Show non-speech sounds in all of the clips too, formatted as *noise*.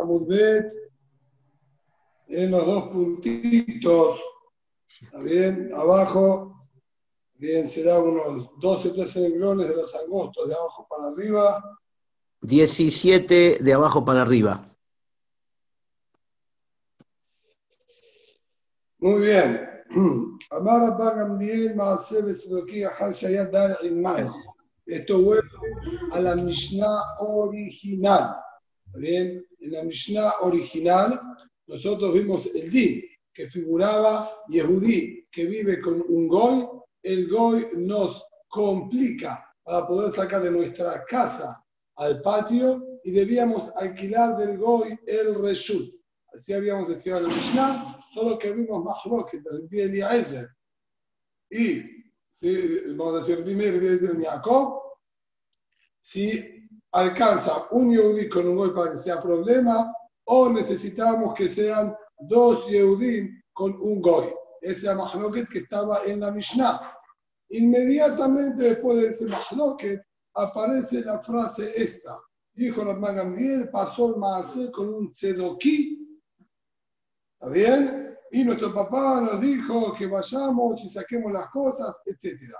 Amudbet, en los dos puntitos, ¿está bien? Abajo, bien, será unos 12, 13 renglones de los angostos, de abajo para arriba. 17 de abajo para arriba. Muy bien. *clears throat* Amar Bagamdiel Maaseh Besedoki Ahal Shayat Dar Iman. Esto vuelve a la Mishnah original. ¿Está bien? En la Mishnah original, nosotros vimos el Din, que figuraba Yehudí, que vive con un Goy. El Goy nos complica para poder sacar de nuestra casa al patio y debíamos alquilar del Goy el Reshut. Así habíamos estudiado la Mishnah, solo que vimos más que del bien Eliezer. Y, si, vamos a decir, primero Eliezer Jacob, si alcanza un Yehudí con un Goy para que sea problema, o necesitamos que sean dos Yehudim con un Goy. Ese Mahloket que estaba en la Mishnah. Inmediatamente después de ese Mahloket aparece la frase esta. Dijo la Gamliel, pasó el Maasé con un Tzedoki. ¿Está bien? Y nuestro papá nos dijo que vayamos y saquemos las cosas, etc.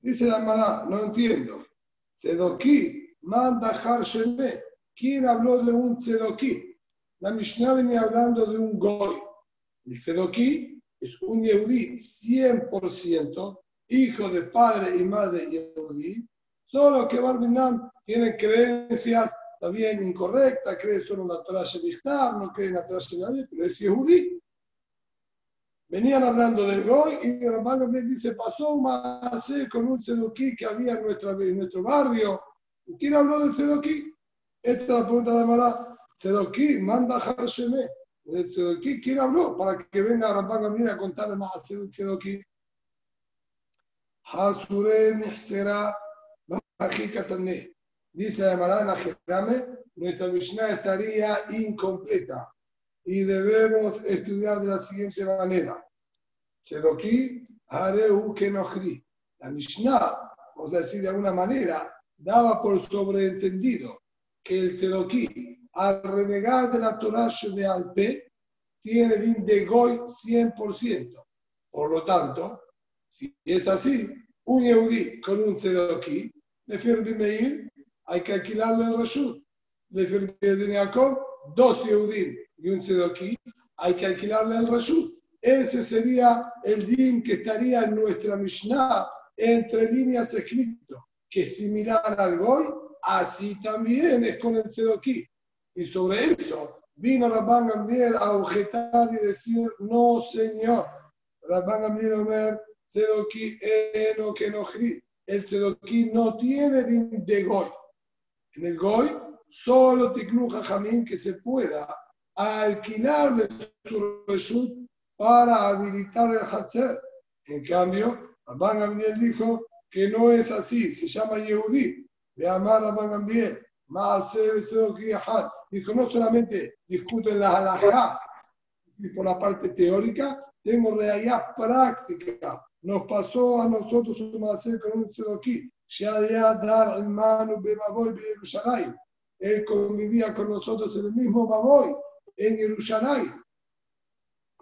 Dice la hermana, no entiendo. Tzedoki, manda Harsheme. ¿Quién habló de un Tzedoki? La Mishnah venía hablando de un Goy. El Tzedoki es un Yehudi 100%, hijo de padre y madre Yehudi, solo que Barbinam tiene creencias también incorrectas, cree solo en la Torah Shemishtar, no cree en la Torah Shemishtar, pero es Yehudi. Venían hablando del Goy y Ramán me dice, pasó más con un Tzedoki que había en, nuestra, en nuestro barrio. ¿Quién habló del Tzedoki? Esta es la pregunta de Mará. Tzedoki, manda Harsheme. De ¿quién habló? Para que venga Ramán Gamliel a contarle más a Tzedoki. Hasure Mihsera Dice Mará en la Jerame, nuestra Mishnah estaría incompleta y debemos estudiar de la siguiente manera. Tzedoki, Hareu Kenochri. La Mishnah, vamos a decir de alguna manera, daba por sobreentendido que el Tzedoki, al renegar de la Torah de Alpe, tiene el de Goy 100%. Por lo tanto, si es así, un Yehudi con un Tzedoki, le firme hay que alquilarle el Rashut. De Jacob, dos Yehudim y un Tzedoki, hay que alquilarle el Rashut. Ese sería el din que estaría en nuestra Mishnah entre líneas escrito, que similar al Goy, así también es con el Tzedoki. Y sobre eso vino Rabban Gamliel a objetar y decir, no señor. Rabban Gamliel Omer, Tzedoki eno que no El Tzedoki no tiene din de Goy. En el Goy, solo Tiklu Jamín que se pueda alquilarle su reshut para habilitar el Hatzer. En cambio, Rabban Gamliel dijo que no es así, se llama Yehudi. De amar Rabban Gamliel, Dijo, no solamente discuto en la halajá por la parte teórica, tengo realidad práctica. Nos pasó a nosotros un hacer con un tzedoki. dar en mano Él convivía con nosotros en el mismo Maboy, en Jerusalén.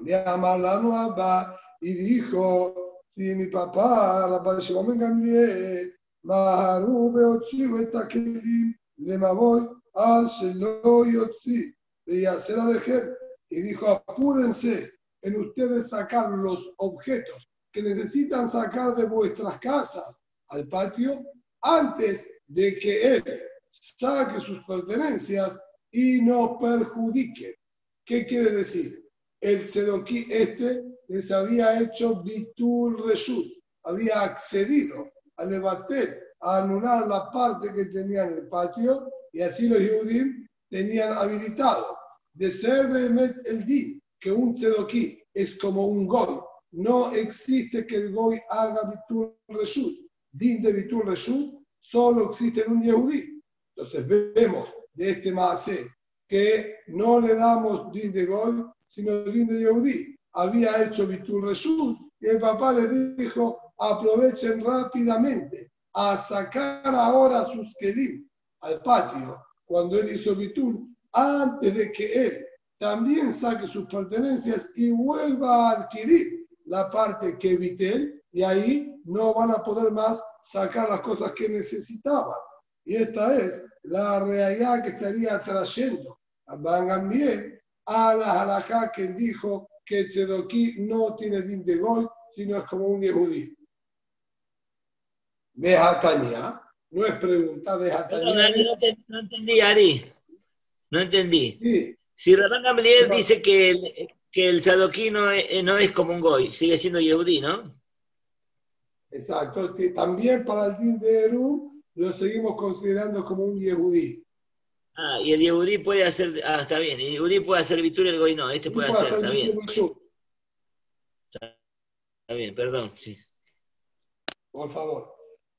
De Amalano Abba y dijo, si mi papá, Rabbi Shimon Gamliel, Beotziu Etakelim, le Maboy, al Shelo Yotzi, de Yacer Alejer, y dijo, apúrense en ustedes sacar los objetos que necesitan sacar de vuestras casas al patio antes de que él saque sus pertenencias y no perjudique. ¿Qué quiere decir? El Sedoquí este les había hecho Bitul Reshut, había accedido a levantar, a anular la parte que tenía en el patio y así los Yudim tenían habilitado de ser el din, que un Sedoquí es como un Goy. No existe que el Goy haga Bitul Reshut. Din de Bitul Reshut solo existe en un Yehudí. Entonces vemos de este Maasé que no le damos din de Goy, sino din de Yehudí. Había hecho Bitul Reshut y el papá le dijo, aprovechen rápidamente a sacar ahora sus kelim al patio cuando él hizo Bitul, antes de que él también saque sus pertenencias y vuelva a adquirir la parte que Vitel, y ahí no van a poder más sacar las cosas que necesitaban. Y esta es la realidad que estaría trayendo a Ban a la halajá que dijo que Tzedoki no tiene din de goy, sino es como un yehudí. Tania, no es pregunta, de No, no, no, entendí, Ari. No entendí. Si Rabán Gamliel dice que el, que el Tzedoki no es, no es como un goy, sigue siendo yehudí, ¿no? Exacto. También para el din de Eru lo seguimos considerando como un yehudí. Ah, y el Yehudí puede hacer, ah, está bien, el Yehudí puede hacer Vitur, el Goy no, este puede, hacer, está bien. Está bien, perdón, sí. Por favor.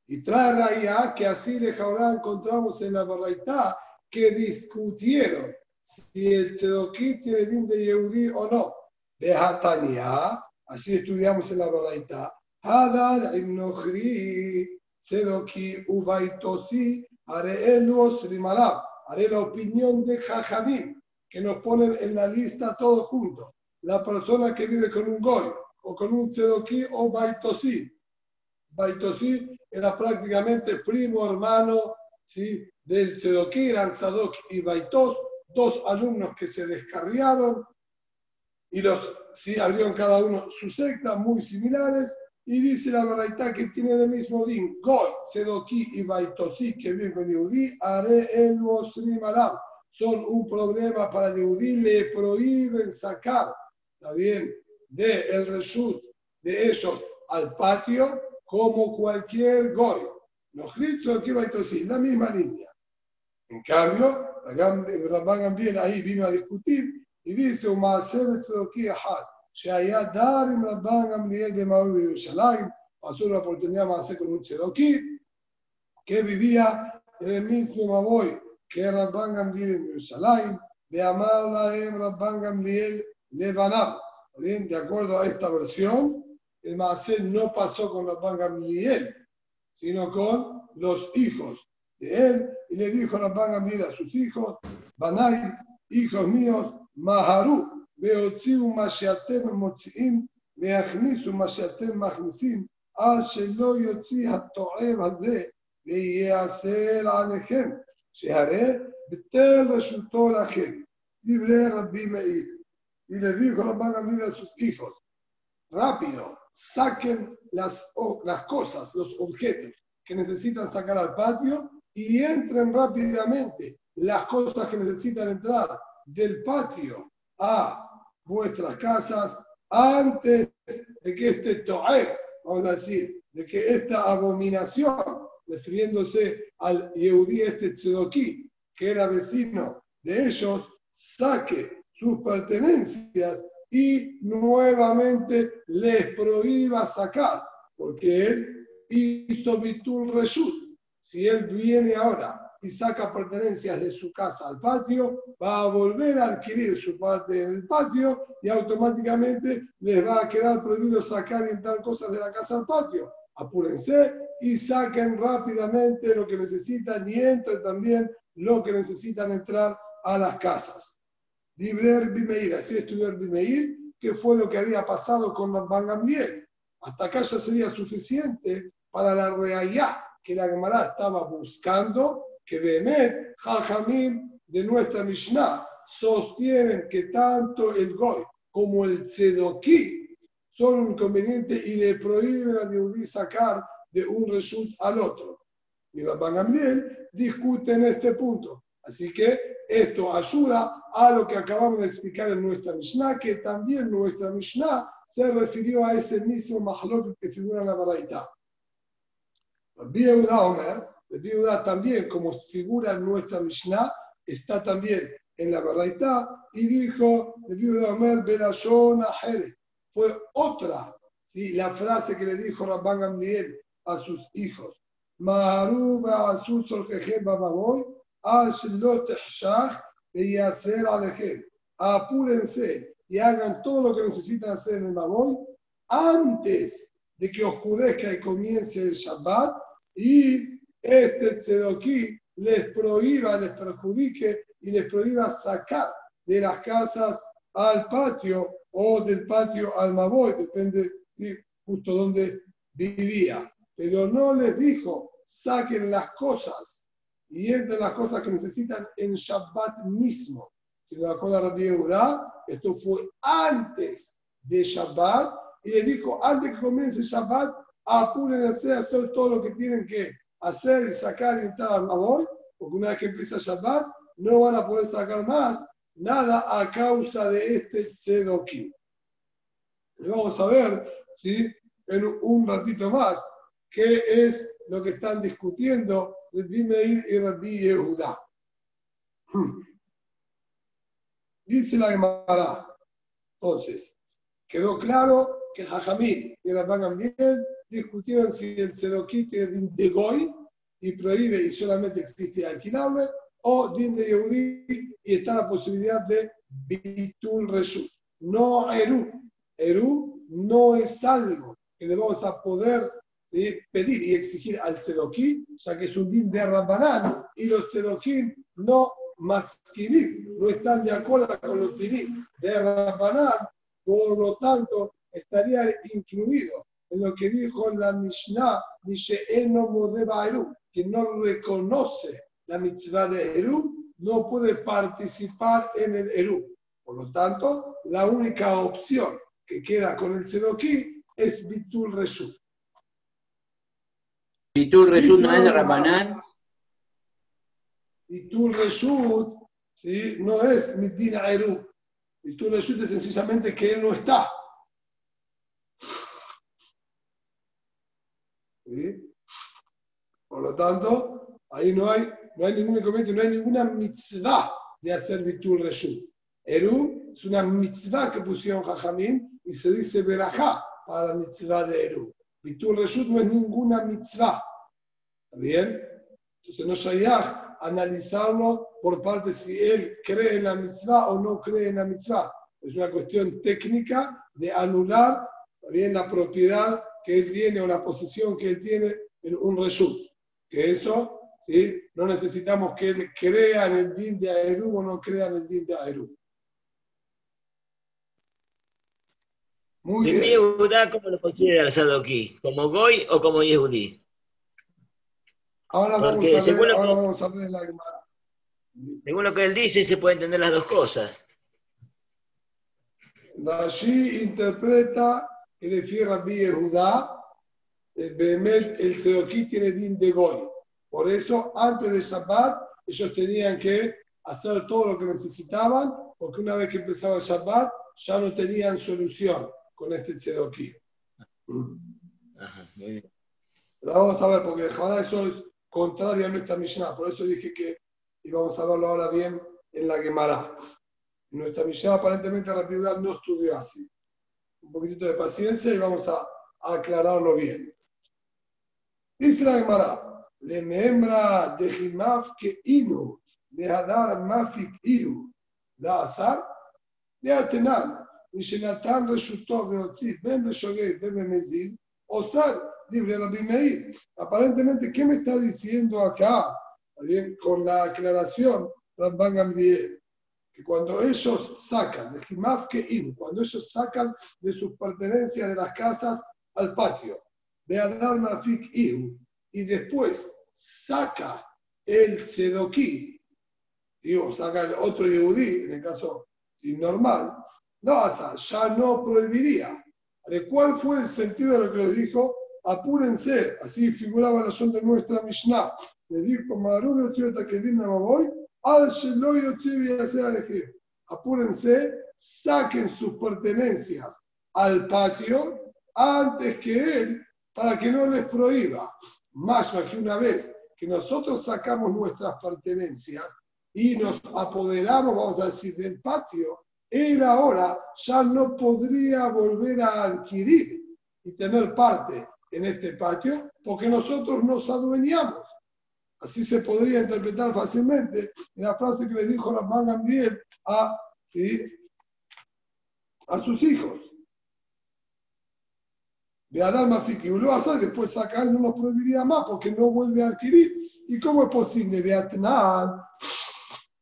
Y trae Raya que así de Jaurá encontramos en la Baraitá que discutieron si el Tzedoquí tiene din de Yehudí o no. De Hatania, así estudiamos en la Baraitá. Hadar Ibnochri, Tzedoquí Ubaitosi, Areelu Srimalab haré la opinión de Jajamim, que nos ponen en la lista todos juntos. La persona que vive con un goy, o con un tzedoki, o baitosí. Baitosí era prácticamente primo hermano ¿sí? del tzedoki, eran tzadok y baitos, dos alumnos que se descarriaron y los sí, abrieron cada uno su secta, muy similares, y dice la verdad que tiene el mismo din, Goy, Sedoki y Baitosí, que viven con Yehudí, haré el Malam. Son un problema para el Yehudí, le prohíben sacar, ¿está bien?, de el result de ellos al patio como cualquier Goy. Los Cristo y Baitosí, la misma línea. En cambio, Rabban Gambiel ahí vino a discutir y dice, Umaser Sedoki Ahad שהיה דר עם רבן גמליאל במאור בירושלים, pasó la oportunidad más hacer con un tzedoki que vivía en el mismo Maboy que Rabban Gamliel en Jerusalén, de amarla en Rabban Gamliel Lebanab. Bien, de acuerdo a esta versión, el Maasé no pasó con Rabban Gamliel, sino con los hijos de él, y le dijo Rabban Gamliel a sus hijos, Banay, hijos míos, Maharu, והוציאו מה שאתם מוציאים ויכניסו מה שאתם מכניסים, אז שלא יוציא התועב הזה וייאסר עליכם, שהרי בטל רשותו לכם. דברי רבי מאיר. Y le dijo Rabban Gamliel a sus hijos, rápido, saquen las, las cosas, los objetos que necesitan sacar al patio y entren rápidamente las cosas que necesitan entrar del patio a vuestras casas antes de que este to'eb, vamos a decir, de que esta abominación, refiriéndose al Yehudí este Tzedoki, que era vecino de ellos, saque sus pertenencias y nuevamente les prohíba sacar, porque él hizo Bitul Reshut. Si él viene ahora y saca pertenencias de su casa al patio, va a volver a adquirir su parte en el patio y automáticamente les va a quedar prohibido sacar y entrar cosas de la casa al patio. Apúrense y saquen rápidamente lo que necesitan y entren también lo que necesitan entrar a las casas. Dibler Bimeir, así estudió Bimeir, que fue lo que había pasado con los Gamliel. Hasta acá ya sería suficiente para la realidad que la Gemara estaba buscando que Behemet, Jajamim de nuestra Mishnah sostienen que tanto el Goy como el Tzedoki son un inconveniente y le prohíben al Yehudí sacar de un result al otro. Y Rabban Gamliel discute en este punto. Así que esto ayuda a lo que acabamos de explicar en nuestra Mishnah, que también nuestra Mishnah se refirió a ese mismo mahlok que figura en la Baraita. Rabbi Omer viuda también, como figura en nuestra Mishnah, está también en la Baraita y dijo viuda Omer Berashon Fue otra, ¿sí? la frase que le dijo Rabban Gamliel a sus hijos. Maharuba Azul Soljejem Bababoy, Ashlot Shach y hacer Alejem. Apúrense y hagan todo lo que necesitan hacer en el Baboy antes de que oscurezca y comience el Shabbat y este tzedoki les prohíba, les perjudique y les prohíba sacar de las casas al patio o del patio al Maboy, depende de justo donde vivía. Pero no les dijo, saquen las cosas y entre las cosas que necesitan en Shabbat mismo. Si lo acuerda Rabbi Yehuda, esto fue antes de Shabbat y le dijo, antes que comience Shabbat, apúrense a hacer todo lo que tienen que hacer y sacar y estar al Maboy, porque una vez que empieza Shabbat, no van a poder sacar más nada a causa de este Tzedokim. Vamos a ver ¿sí? en un ratito más qué es lo que están discutiendo Rabbi Meir y Rabbi Yehuda. *clears throat* Dice la Gemara. Entonces, quedó claro que Jajamín y Rabban Gamliel discutieron si el Tzedokim tiene de Goy y prohíbe y solamente existe alquilable o din de Yehudi y está la posibilidad de Bitul Reshut. No Eru. Eru no es algo que le vamos a poder pedir y exigir al Tzedokim, ya que es un din de Rabbanán y los Tzedokim no masquinim, no están de acuerdo con los dinim de Rabbanán, por lo tanto estaría incluido en lo que dijo la Mishnah, Eru, que no reconoce la mitzvah de Eru, no puede participar en el Eru. Por lo tanto, la única opción que queda con el Sedoki es Bitul Reshut. Bitul Reshut no es Rabanán. Bitul Reshut ¿sí? no es Mitina Eru. Bitul Reshut es sencillamente que él no está. Por lo tanto, ahí no hay, no hay ningún inconveniente, no hay ninguna mitzvah de hacer Bitul Reshut. Eru es una mitzvah que pusieron Jajamín y se dice Berajá para la mitzvah de Eru. Bitul Reshut no es ninguna mitzvah. ¿Está bien? Entonces no shayach analizarlo por parte si él cree en la mitzvah o no cree en la mitzvah. Es una cuestión técnica de anular bien la propiedad que él tiene o la posición que él tiene en un reshut. Que eso, ¿sí? no necesitamos que él crea en el din de Aerú o no crea en el din de Aerú. Muy bien. Yehudá cómo lo considera el Sadoki? ¿Como Goy o como Yehudí? Ahora, vamos a, ver, ahora vamos a ver la Gemara. Según lo que él dice, se puede entender las dos cosas. Rashi interpreta que refiere a Rabbi Judá, el Sedoquí tiene din de Goy. Por eso, antes de Shabbat, ellos tenían que hacer todo lo que necesitaban, porque una vez que empezaba el Shabbat, ya no tenían solución con este Sedoquí. Pero vamos a ver, porque de eso es contrario a nuestra Mishnah. Por eso dije que íbamos a verlo ahora bien en la Gemara. Nuestra Mishnah aparentemente la no estudió así un poquitito de paciencia y vamos a, aclararlo bien. Dice la Gemara, le membra de Jimaf que inu, de Hadar Mafik Iu, la Azar, de Atenan, Shenatan resultó Beotzit, Ben Beshogei, Ben Bemezid, Osar, libre Rabbi Meir. Aparentemente, ¿qué me está diciendo acá? Bien, con la aclaración, Rabban Gamliel cuando ellos sacan, de que cuando ellos sacan de sus pertenencias de las casas al patio, de Adar Nafik y después saca el Sedoquí, digo, saca el otro Yehudí, en el caso normal, no, ya no prohibiría. ¿De cuál fue el sentido de lo que le dijo? Apúrense, así figuraba la son de nuestra Mishnah. Le dijo, Maruno, tío, que voy. Apúrense, saquen sus pertenencias al patio antes que él, para que no les prohíba. Más que una vez que nosotros sacamos nuestras pertenencias y nos apoderamos, vamos a decir, del patio, él ahora ya no podría volver a adquirir y tener parte en este patio porque nosotros nos adueñamos. Así se podría interpretar fácilmente en la frase que le dijo la Gambiel a, a sus hijos. de Adán Mafiki, y lo hacer después sacar no lo prohibiría más porque no vuelve a adquirir. ¿Y cómo es posible? Beatnan,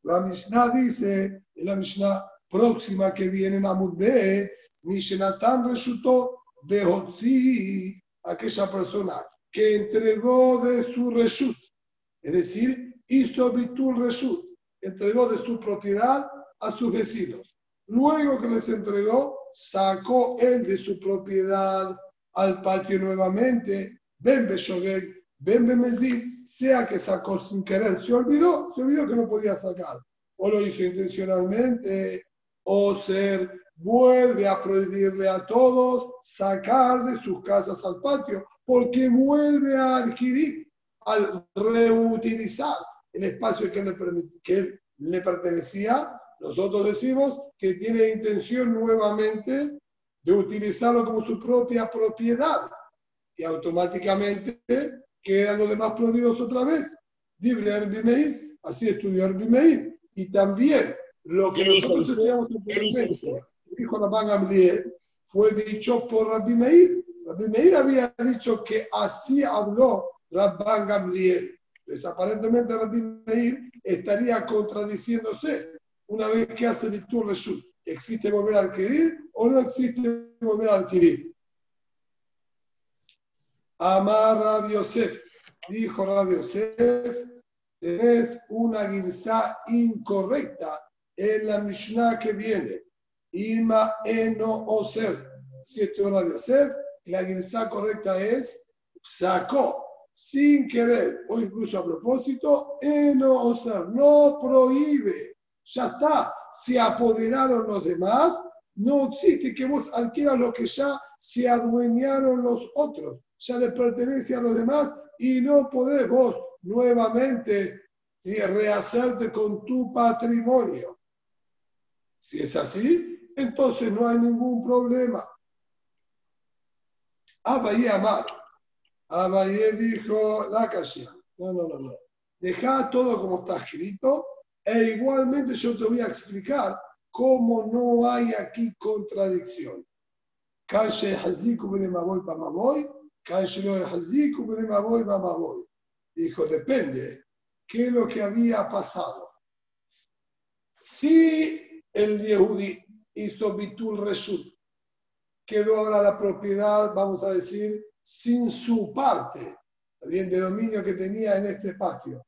la Mishnah dice, en la Mishnah próxima que viene en Amudbe, Mishenatan resultó de aquella persona que entregó de su reshut, es decir, hizo bitul reshut, entregó de su propiedad a sus vecinos. Luego que les entregó, sacó él de su propiedad al patio nuevamente, Ben Beshogeg, Ben Bemezid, sea que sacó sin querer, se olvidó, se olvidó que no podía sacar, o lo hizo intencionalmente, o ser vuelve a prohibirle a todos sacar de sus casas al patio, porque vuelve a adquirir, al reutilizar el espacio que le, que le pertenecía. Nosotros decimos que tiene intención nuevamente de utilizarlo como su propia propiedad y automáticamente quedan los demás prohibidos otra vez. Libre así estudió Arbimeir. Y también lo que nosotros estudiamos anteriormente, dijo Rabban Gamliel, fue dicho por Rabbi Meir. Rabbi Meir había dicho que así habló Rabban Gamliel. Pues aparentemente Rabbi Meir estaría contradiciéndose una vez que hace virtud Reshut. ¿Existe volver a adquirir o no existe volver a adquirir? Amar Rabbi Yosef, dijo Rabbi Yosef, es una guirsa incorrecta en la Mishnah que viene. Ima eno oser. Siete horas de hacer. La guinza correcta es sacó sin querer o incluso a propósito. Eno oser. No prohíbe. Ya está. Se apoderaron los demás. No existe que vos adquieras lo que ya se adueñaron los otros. Ya le pertenece a los demás y no podés vos nuevamente rehacerte con tu patrimonio. Si es así, entonces no hay ningún problema. Abayé Amar. Abayé dijo la casia. No, no, no, no. Deja todo como está escrito e igualmente yo te voy a explicar cómo no hay aquí contradicción. Calle Haziku Benemaboy Pamaboy, Calle Lo Haziku Benemaboy Pamaboy. Dijo, depende. ¿Qué es lo que había pasado? Si el Yehudi hizo Bitul Reshut. Quedó ahora la propiedad, vamos a decir, sin su parte, bien de dominio que tenía en este patio.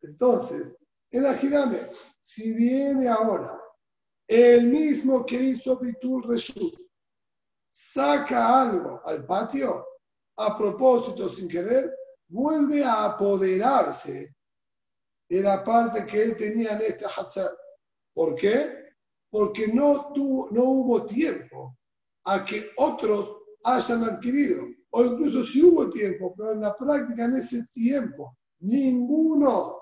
Entonces, imagíname, si viene ahora el mismo que hizo Bitul Reshut, saca algo al patio, a propósito, sin querer, vuelve a apoderarse de la parte que él tenía en este Hatzar. ¿Por qué? porque no, tuvo, no hubo tiempo a que otros hayan adquirido, o incluso si hubo tiempo, pero en la práctica en ese tiempo ninguno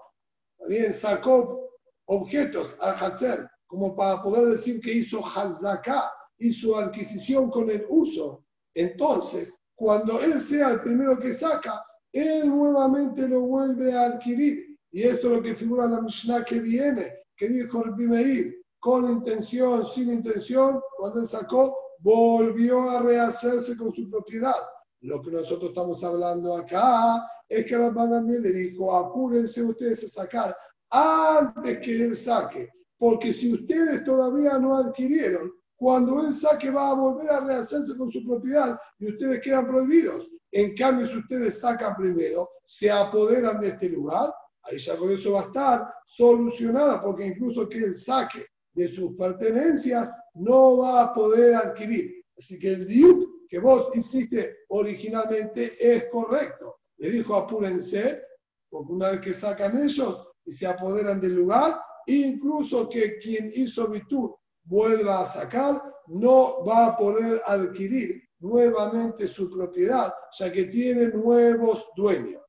bien sacó objetos al hacer como para poder decir que hizo Hazaká, hizo adquisición con el uso. Entonces, cuando él sea el primero que saca, él nuevamente lo vuelve a adquirir. Y esto es lo que figura en la Mishnah que viene, que dijo Meir, con intención, sin intención, cuando él sacó, volvió a rehacerse con su propiedad. Lo que nosotros estamos hablando acá es que Rabban le dijo, apúrense ustedes a sacar antes que él saque, porque si ustedes todavía no adquirieron, cuando él saque va a volver a rehacerse con su propiedad y ustedes quedan prohibidos. En cambio, si ustedes sacan primero, se apoderan de este lugar, ahí ya con eso va a estar solucionada, porque incluso que él saque de sus pertenencias no va a poder adquirir. Así que el diuk que vos hiciste originalmente es correcto. Le dijo apúrense, porque una vez que sacan ellos y se apoderan del lugar, incluso que quien hizo virtud vuelva a sacar, no va a poder adquirir nuevamente su propiedad, ya que tiene nuevos dueños.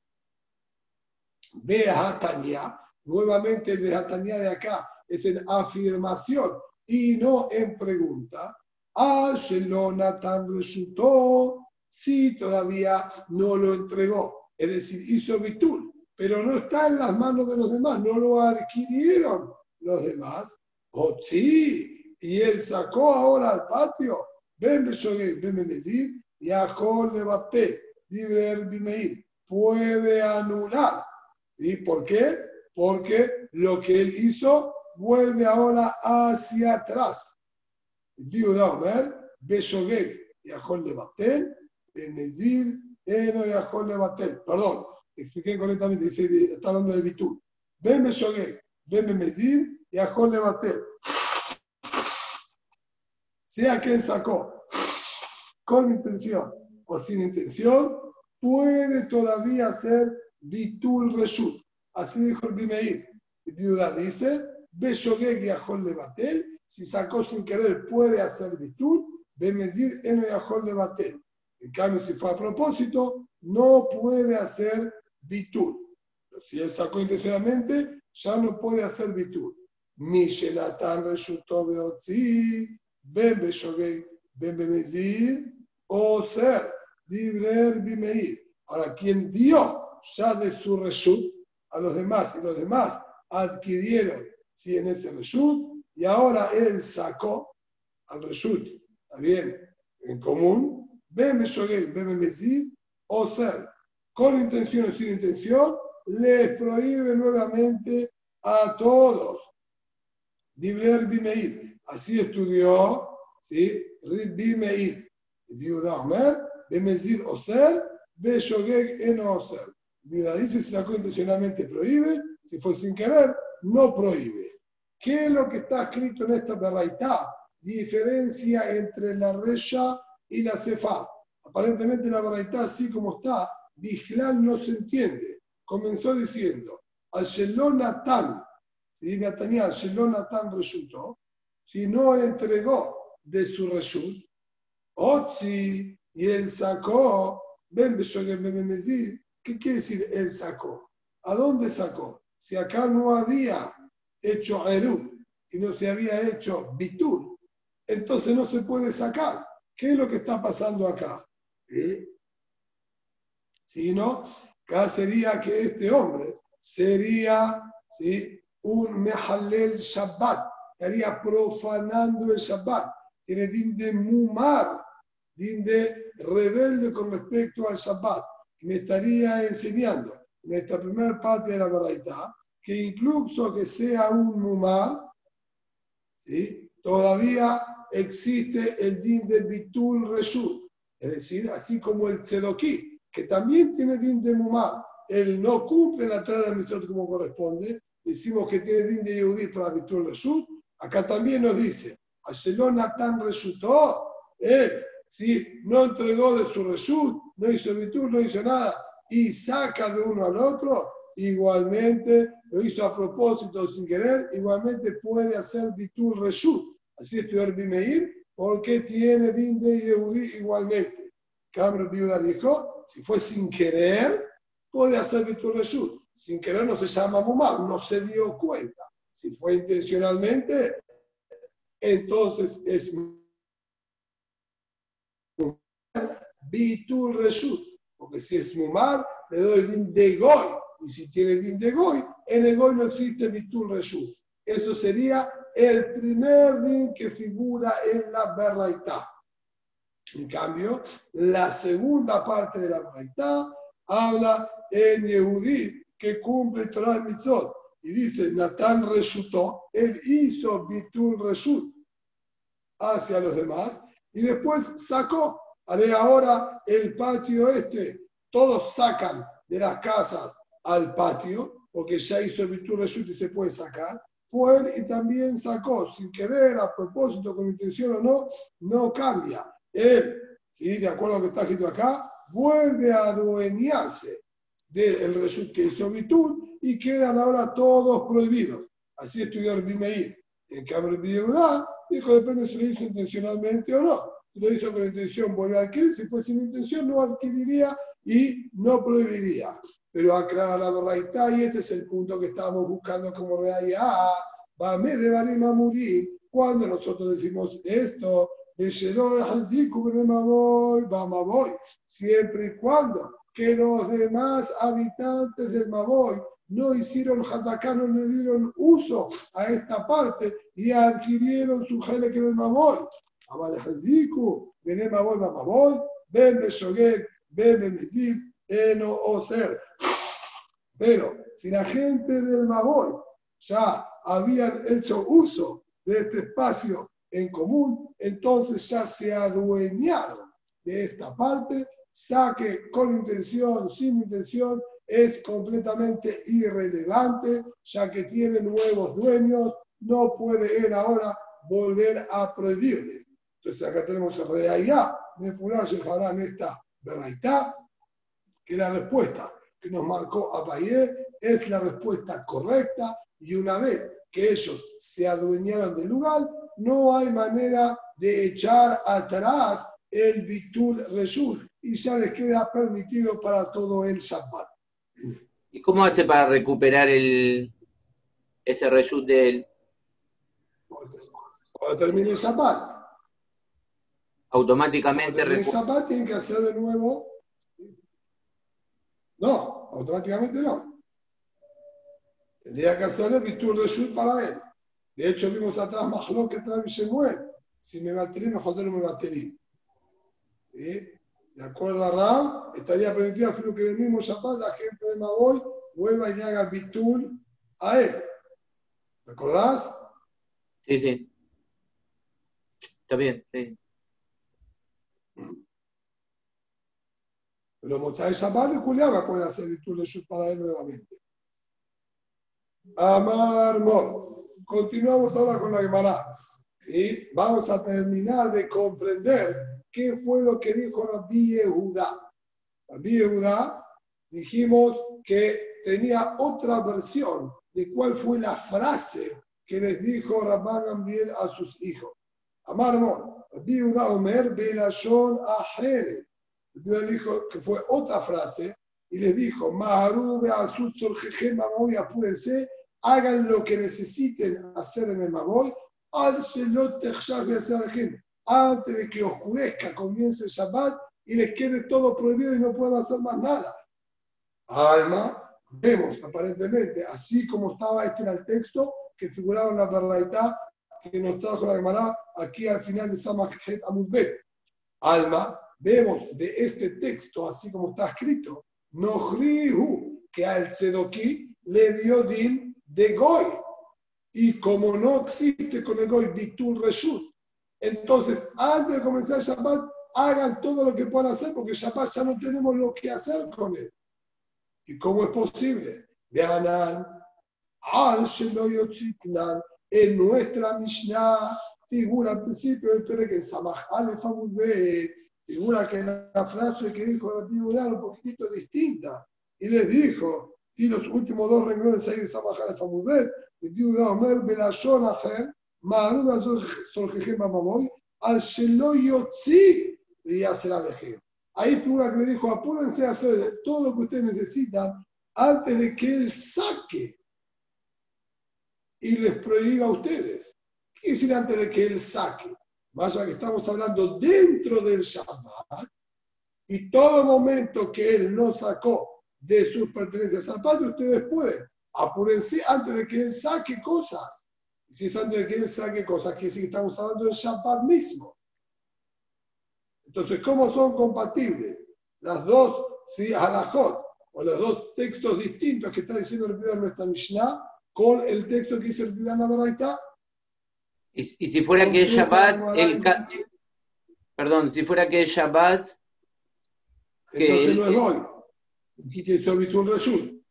Beatania, nuevamente el Beatania de acá, es en afirmación y no en pregunta. Nathan resultó si todavía no lo entregó, es decir, hizo virtud, pero no está en las manos de los demás, no lo adquirieron los demás. O sí, y él sacó ahora al patio, ven ven decir, Yahol Lebate, Diver Bimeir, puede anular. ¿Y por qué? Porque lo que él hizo vuelve ahora hacia atrás. Viuda Omer, Beshogeg, Yahol Lebatel, Benezir, Eno Yahol Lebatel. Perdón, expliqué correctamente, dice, está hablando de Bitul. Ben Beshogeg, Ben Bemezir, Yahol Lebatel. Sea que sacó con intención o sin intención, puede todavía ser Bitul Reshut. Así dijo el Bimeir. Viuda dice, Beshogeg Yahol Lebatel, si sacó sin querer puede hacer Bitul, Bemezir Eno Yahol Lebatel. En cambio, si fue a propósito, no puede hacer Bitul. Si él sacó intencionalmente, ya no puede hacer Bitul. Mishelatan Reshutó Beotzi, Ben Beshogeg, Ben Bemezir, o ser Dibrer Bimeir. Ahora, quien dio ya de su reshut a los demás y los demás adquirieron si en ese reshut y ahora él sacó al reshut, ¿está bien? En común, Beme Shogeg, Beme Mesir, o ser con intención o sin intención, les prohíbe nuevamente a todos. Dibrer Bimeir. Así estudió, ¿sí? Bimeir. Viuda Omer, Bemezid Oser, Beshogeg Eno Oser. Viuda dice, si sacó intencionalmente prohíbe, si fue sin querer, no prohíbe. ¿Qué es lo que está escrito en esta berraitá? Diferencia entre la reya y la cefa. Aparentemente la berraitá, así como está, Bijlal no se entiende. Comenzó diciendo, Ashelon Natan, si Natania Ashelon Natan resultó, si no entregó de su reshut, Otzi, y él sacó, ven, ¿qué quiere decir él sacó? ¿A dónde sacó? Si acá no había hecho Eru y no se había hecho Bitur, entonces no se puede sacar. ¿Qué es lo que está pasando acá? ¿Eh? Si no, acá sería que este hombre sería ¿sí? un Mehalel Shabbat, estaría profanando el Shabbat, tiene din de Mumar, din de rebelde con respecto al Shabbat. Y me estaría enseñando en esta primera parte de la Baraita que incluso que sea un Mumar, ¿sí? todavía existe el din de Bitul Reshut, es decir, así como el Tzedoki, que también tiene din de Mumar, él no cumple la Torah de como corresponde, decimos que tiene din de Yehudi para Bitul Reshut, acá también nos dice, Ashelon Natan Reshutó, él ¿sí? no entregó de su reshut, no hizo virtud, no hizo nada, y saca de uno al otro, igualmente lo hizo a propósito sin querer, igualmente puede hacer virtud reshut. Así estudiar Bimeir, porque tiene din de Yehudi igualmente. Cambio Viuda dijo, si fue sin querer, puede hacer virtud reshut. Sin querer no se llama mumar, no se dio cuenta. Si fue intencionalmente, entonces es Bitul Reshut. Porque si es Mumar, le doy din de Goy. Y si tiene din de Goy, en el Goy no existe Bitul Reshut. Eso sería el primer din que figura en la Berraitá. En cambio, la segunda parte de la Berraitá habla en Yehudí que cumple Torah Mitzot. Y dice, Natán resultó, él hizo Bitul Reshut hacia los demás y después sacó haré ahora el patio este, todos sacan de las casas al patio, porque ya hizo el virtud y se puede sacar. Fue él y también sacó, sin querer, a propósito, con intención o no, no cambia. Él, ¿sí? de acuerdo a lo que está escrito acá, vuelve a adueñarse del result que hizo virtud y quedan ahora todos prohibidos. Así estudió el Bimeir. En cambio, el dijo, depende si lo hizo intencionalmente o no. Si lo hizo con intención, vuelve a adquirir. Si fue sin intención, no adquiriría y no prohibiría. Pero aclara la verdad y este es el punto que estábamos buscando como realidad. Va me de a morir. Cuando nosotros decimos esto, siempre y cuando que los demás habitantes del Maboy no hicieron hazaká, no le dieron uso a esta parte y adquirieron su gene que el Maboy. Amar Haziku, Bené Maboy, Mamaboy, ven Beshogek, ven Bemezid, Eno o ser. Pero si la gente del Maboy ya habían hecho uso de este espacio en común, entonces ya se adueñaron de esta parte, saque con intención, sin intención, es completamente irrelevante, ya que tiene nuevos dueños, no puede él ahora volver a prohibirles. Entonces acá tenemos realidad de Fulán en esta verdad, que la respuesta que nos marcó Abayé es la respuesta correcta y una vez que ellos se adueñaron del lugar, no hay manera de echar atrás el Bitul Resul y ya les queda permitido para todo el Shabbat. ¿Y cómo hace para recuperar el, ese Resul de él? Cuando termine el Shabbat. Automáticamente. El Shabbat tienen que hacer de nuevo no, automáticamente no. Tendría que hacerle Bitur Reshut para él. De hecho, vimos atrás Mahlo que trae Shemuel. Si me baterí, mejor no me baterí. De acuerdo a Ram, estaría permitido a que el mismo Shabbat la gente de Maboy vuelva y le haga Bitur a él. ¿Recordás? Sí, sí. Está bien, sí. Pero Mochai Shabbat y Julián pueden hacer virtud de para él nuevamente. Amar Mor. Continuamos ahora con la Gemara. Y vamos a terminar de comprender qué fue lo que dijo Rabbi Yehuda. Rabbi Yehuda dijimos que tenía otra versión de cuál fue la frase que les dijo Rabban Gambiel a sus hijos. Amar Mor. Rabbi Yehuda Omer Belashon Ahere. Dios dijo que fue otra frase y les dijo, apúrense, hagan lo que necesiten hacer en el Maboy, antes de que oscurezca, comience el Shabbat y les quede todo prohibido y no puedan hacer más nada. Alma, vemos aparentemente, así como estaba este en el texto, que figuraba en la verdad que nos trajo la Gemara aquí al final de Samachet Amudbet. Alma, vemos de este texto, así como está escrito, Nohrihu, que al Tzedoki le dio din de Goy. Y como no existe con el Goy Bitul Reshut, entonces antes de comenzar Shabbat, hagan todo lo que puedan hacer, porque Shabbat ya no tenemos lo que hacer con él. ¿Y cómo es posible? Vean, al en nuestra Mishnah figura al principio del Perek en Samach Aleph figura que la frase que dijo Biblia era un poquitito distinta. Y les dijo, y los últimos dos renglones ahí de bajada de Famudbet, el Biblia Omer Belashon Acher, Ma'aruda Soljejem Mamamoy, al Shelo Yotzi, y hacer Alejim. Ahí figura que le dijo, apúrense a hacer todo lo que ustedes necesitan antes de que él saque y les prohíba a ustedes. ¿Qué decir antes de que él saque? Más que estamos hablando dentro del Shabbat, y todo momento que él no sacó de sus pertenencias al Padre, ustedes pueden. Apúrense antes de que él saque cosas. Y si es antes de que él saque cosas, que sí estamos hablando del Shabbat mismo. Entonces, ¿cómo son compatibles las dos, sí, halajot, o los dos textos distintos que está diciendo el de nuestra Mishnah con el texto que dice el de la Y, si fuera que es Shabbat, el perdón, si fuera que es Shabbat, que Entonces no es hoy. Si es un Reshut.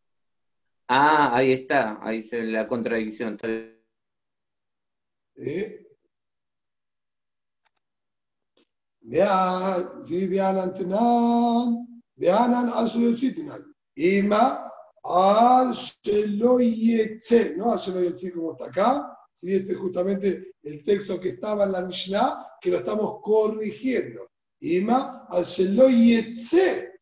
Ah, ahí está, ahí se la contradicción. ¿Eh? Sheloyetze, no al sheloyetze como está acá, ¿sí? Este es justamente el texto que estaba en la Mishnah, que lo estamos corrigiendo. Ima al Sheloyetze,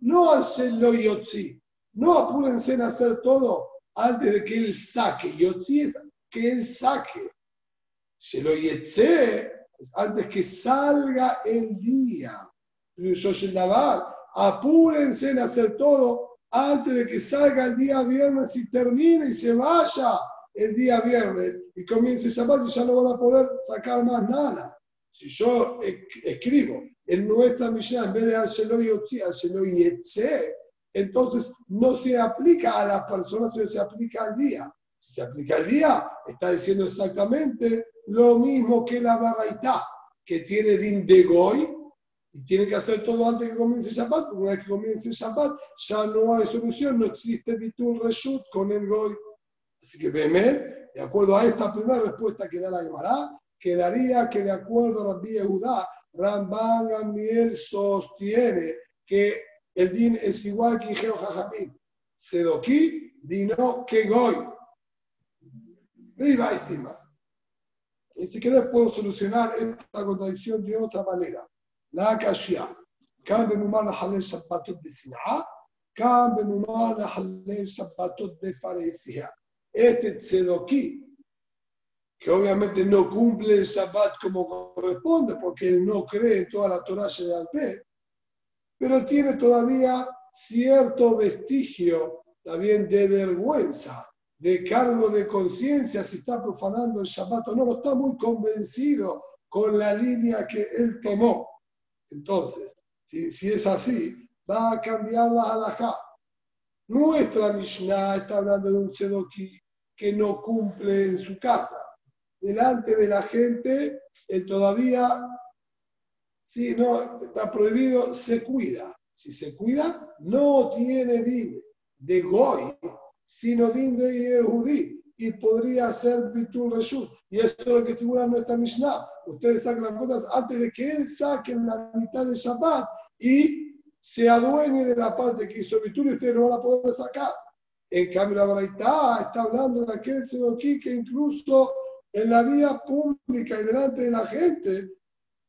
no al Sheloyotzi. No apúrense en hacer todo antes de que él saque. Yotzi es que él saque. Sheloyetze es antes que salga el día. Apúrense en hacer todo antes de que salga el día viernes y termine y se vaya el día viernes y comience Shabbat y ya no van a poder sacar más nada. Si yo escribo en nuestra Mishnah, en vez de hacerlo Yotzi, hacerlo Yetze, entonces no se aplica a las personas, sino se aplica al día. Si se aplica al día, está diciendo exactamente lo mismo que la Baraita, que tiene din de Goy, y tiene que hacer todo antes que comience el Shabbat, porque una vez que comience el Shabbat ya no hay solución, no existe Bitul Reshut con el Goy. Así que Behemet, de acuerdo a esta primera respuesta que da la Gemara, quedaría que de acuerdo a Rabbi Yehudá, Ramban Amiel sostiene que el din es igual que Igeo Jajamín. Sedoquí dino que goy. Viva estima. Y si querés puedo solucionar esta contradicción de otra manera. La Akashia. كان بممار لحلل شباتوت بسنعة كان بممار لحلل شباتوت بفريسها este tzedoki que obviamente no cumple el Shabbat como corresponde, porque él no cree en toda la Torah de Alpe, pero tiene todavía cierto vestigio también de vergüenza, de cargo de conciencia si está profanando el Shabbat o no, no está muy convencido con la línea que él tomó. Entonces, si, es así, va a cambiar la halajá. Nuestra Mishnah está hablando de un Tzedoki que no cumple en su casa delante de la gente, él todavía, si no está prohibido, se cuida. Si se cuida, no tiene din de Goy, sino din de Yehudi. Y podría ser Bitul Reshut. Y eso es lo que figura en nuestra Mishnah. Ustedes sacan las cosas antes de que él saque la mitad de Shabbat y se adueñe de la parte que hizo Bitul y ustedes no van a poder sacar. En cambio, la Baraita está hablando de aquel aquí que incluso en la vía pública y delante de la gente,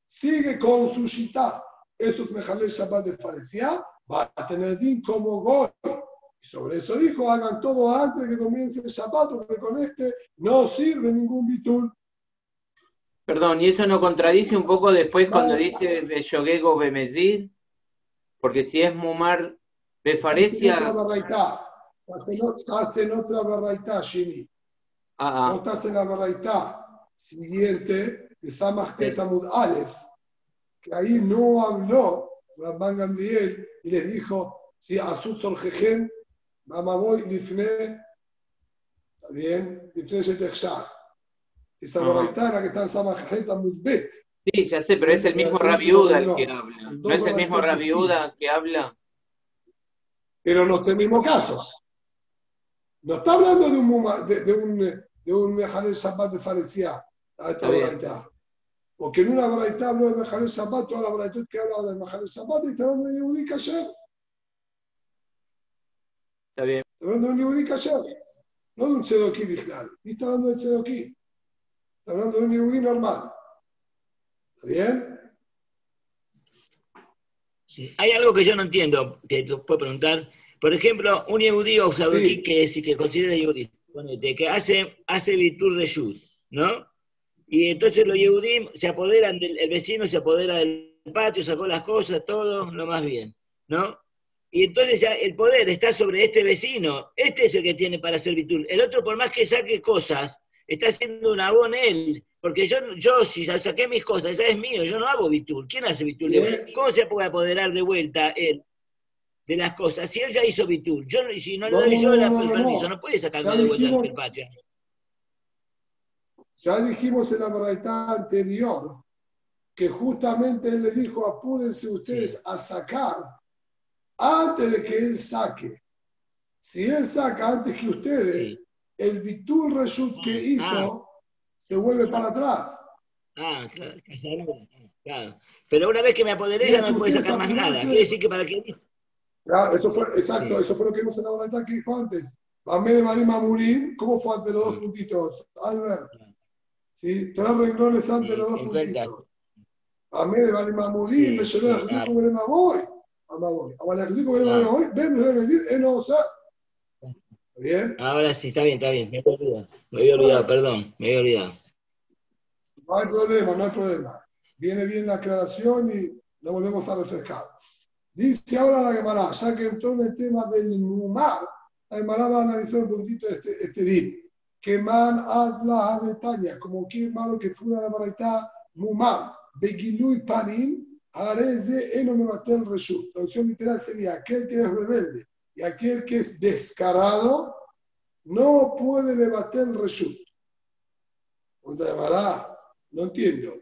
sigue con su shita. Esos mejales Shabbat de Faresía va a tener din como goy. Y sobre eso dijo, hagan todo antes de que comience el Shabbat, porque con este no sirve ningún bitul. Perdón, ¿y eso no contradice un poco después cuando dice Beshogego Bemezid? Porque si es Mumar Befarecia... Estás en otra barraita, Shini. Ah, ah. estás en la baraita siguiente de Samachtet Amud Aleph, que ahí no habló Rabban Gamliel y les dijo, si Asut Sorjejen, Mamaboy Lifne, está bien, Lifne Shetechshach. Esa baraita era que está en Samachtet Amud Bet. Sí, ya sé, pero es el mismo Rabiuda el que habla. No es el mismo Rabiuda que habla. Pero no es el mismo caso. No está hablando de un, de, de un de un Mejale Shabbat de Farecía a esta Braita. Porque en una Braita habló de Mejale Shabbat, toda la Braita que habla de Mejale Shabbat y está hablando de Yehudi Kasher. Está bien. Está hablando de un Yehudi Kasher, no de un Tzedoki Bichlal. Y está hablando de Tzedoki. Está hablando de un Yehudi normal. ¿Está bien? Sí. Hay algo que yo no entiendo, que te puedo preguntar. Por ejemplo, un Yehudi o sí. que, que considera Yehudi que hace, hace Bitur Reshut, ¿no? Y entonces los Yehudim se apoderan del el vecino, se apodera del patio, sacó las cosas, todo lo más bien, ¿no? Y entonces ya el poder está sobre este vecino, este es el que tiene para hacer Bitur. El otro, por más que saque cosas, está haciendo un abón él, porque yo, yo si ya saqué mis cosas, ya es mío, yo no hago Bitur. ¿Quién hace Bitur? ¿Cómo se puede apoderar de vuelta él? De las cosas. Si él ya hizo Bitul, yo, si no le doy yo la, el permiso, no puede sacarme de vuelta del patio. Ya dijimos en la verdad anterior que justamente él le dijo, apúrense ustedes a sacar antes de que él saque. Si él saca antes que ustedes, el Bitul Reshut que ah. hizo se vuelve para atrás. Ah, claro, claro. Pero una vez que me apoderé ya no puede sacar más nada. Quiere decir que para que eso fue, exacto, eso fue lo que hemos en la que dijo antes. Amé de Marima Murín, ¿cómo fue ante los dos puntitos? Albert. ¿Sí? Tres renglones antes de los dos puntitos. Amé de Marima Murín, me lloré de Jesús como Marima Boy. Ama Boy. Ahora Jesús como Boy, ven, me debe decir, es no, o sea. ¿Bien? Ahora sí, está bien, está bien. Me había olvidado, me había olvidado perdón, me había olvidado. No hay problema, no hay problema. Viene bien la aclaración y la volvemos a refrescar. Dice ahora la Gemara, ya que entró en el tema del Numar, la Gemara va a analizar un poquitito este, este din. Que man hazla de Tania, como que malo que fue la Baraita Mumar, Begilui Panim, Areze eno me el reshut. Traducción literal sería aquel que es rebelde y aquel que es descarado no puede levantar el reshut. ¿Dónde llamará? No entiendo.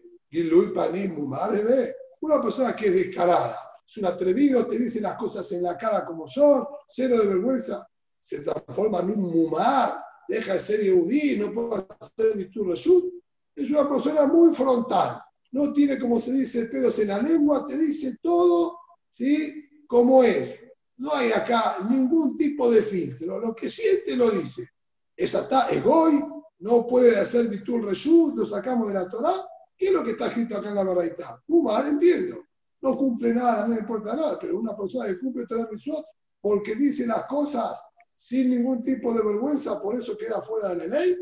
Una persona que es descarada, es un atrevido, te dice las cosas en la cara como son, cero de vergüenza, se transforma en un mumar, deja de ser yudí, no puede hacer virtud reshut. Es una persona muy frontal no tiene, como se dice, pelos en la lengua, te dice todo, ¿sí? Como es. No hay acá ningún tipo de filtro. Lo que siente lo dice. Esa está egoy, no puede hacer virtud reshut, lo sacamos de la Torah. ¿Qué es lo que está escrito acá en la Baraita? Umar, entiendo. No cumple nada, no importa nada, pero una persona que cumple toda la porque dice las cosas sin ningún tipo de vergüenza, por eso queda fuera de la ley.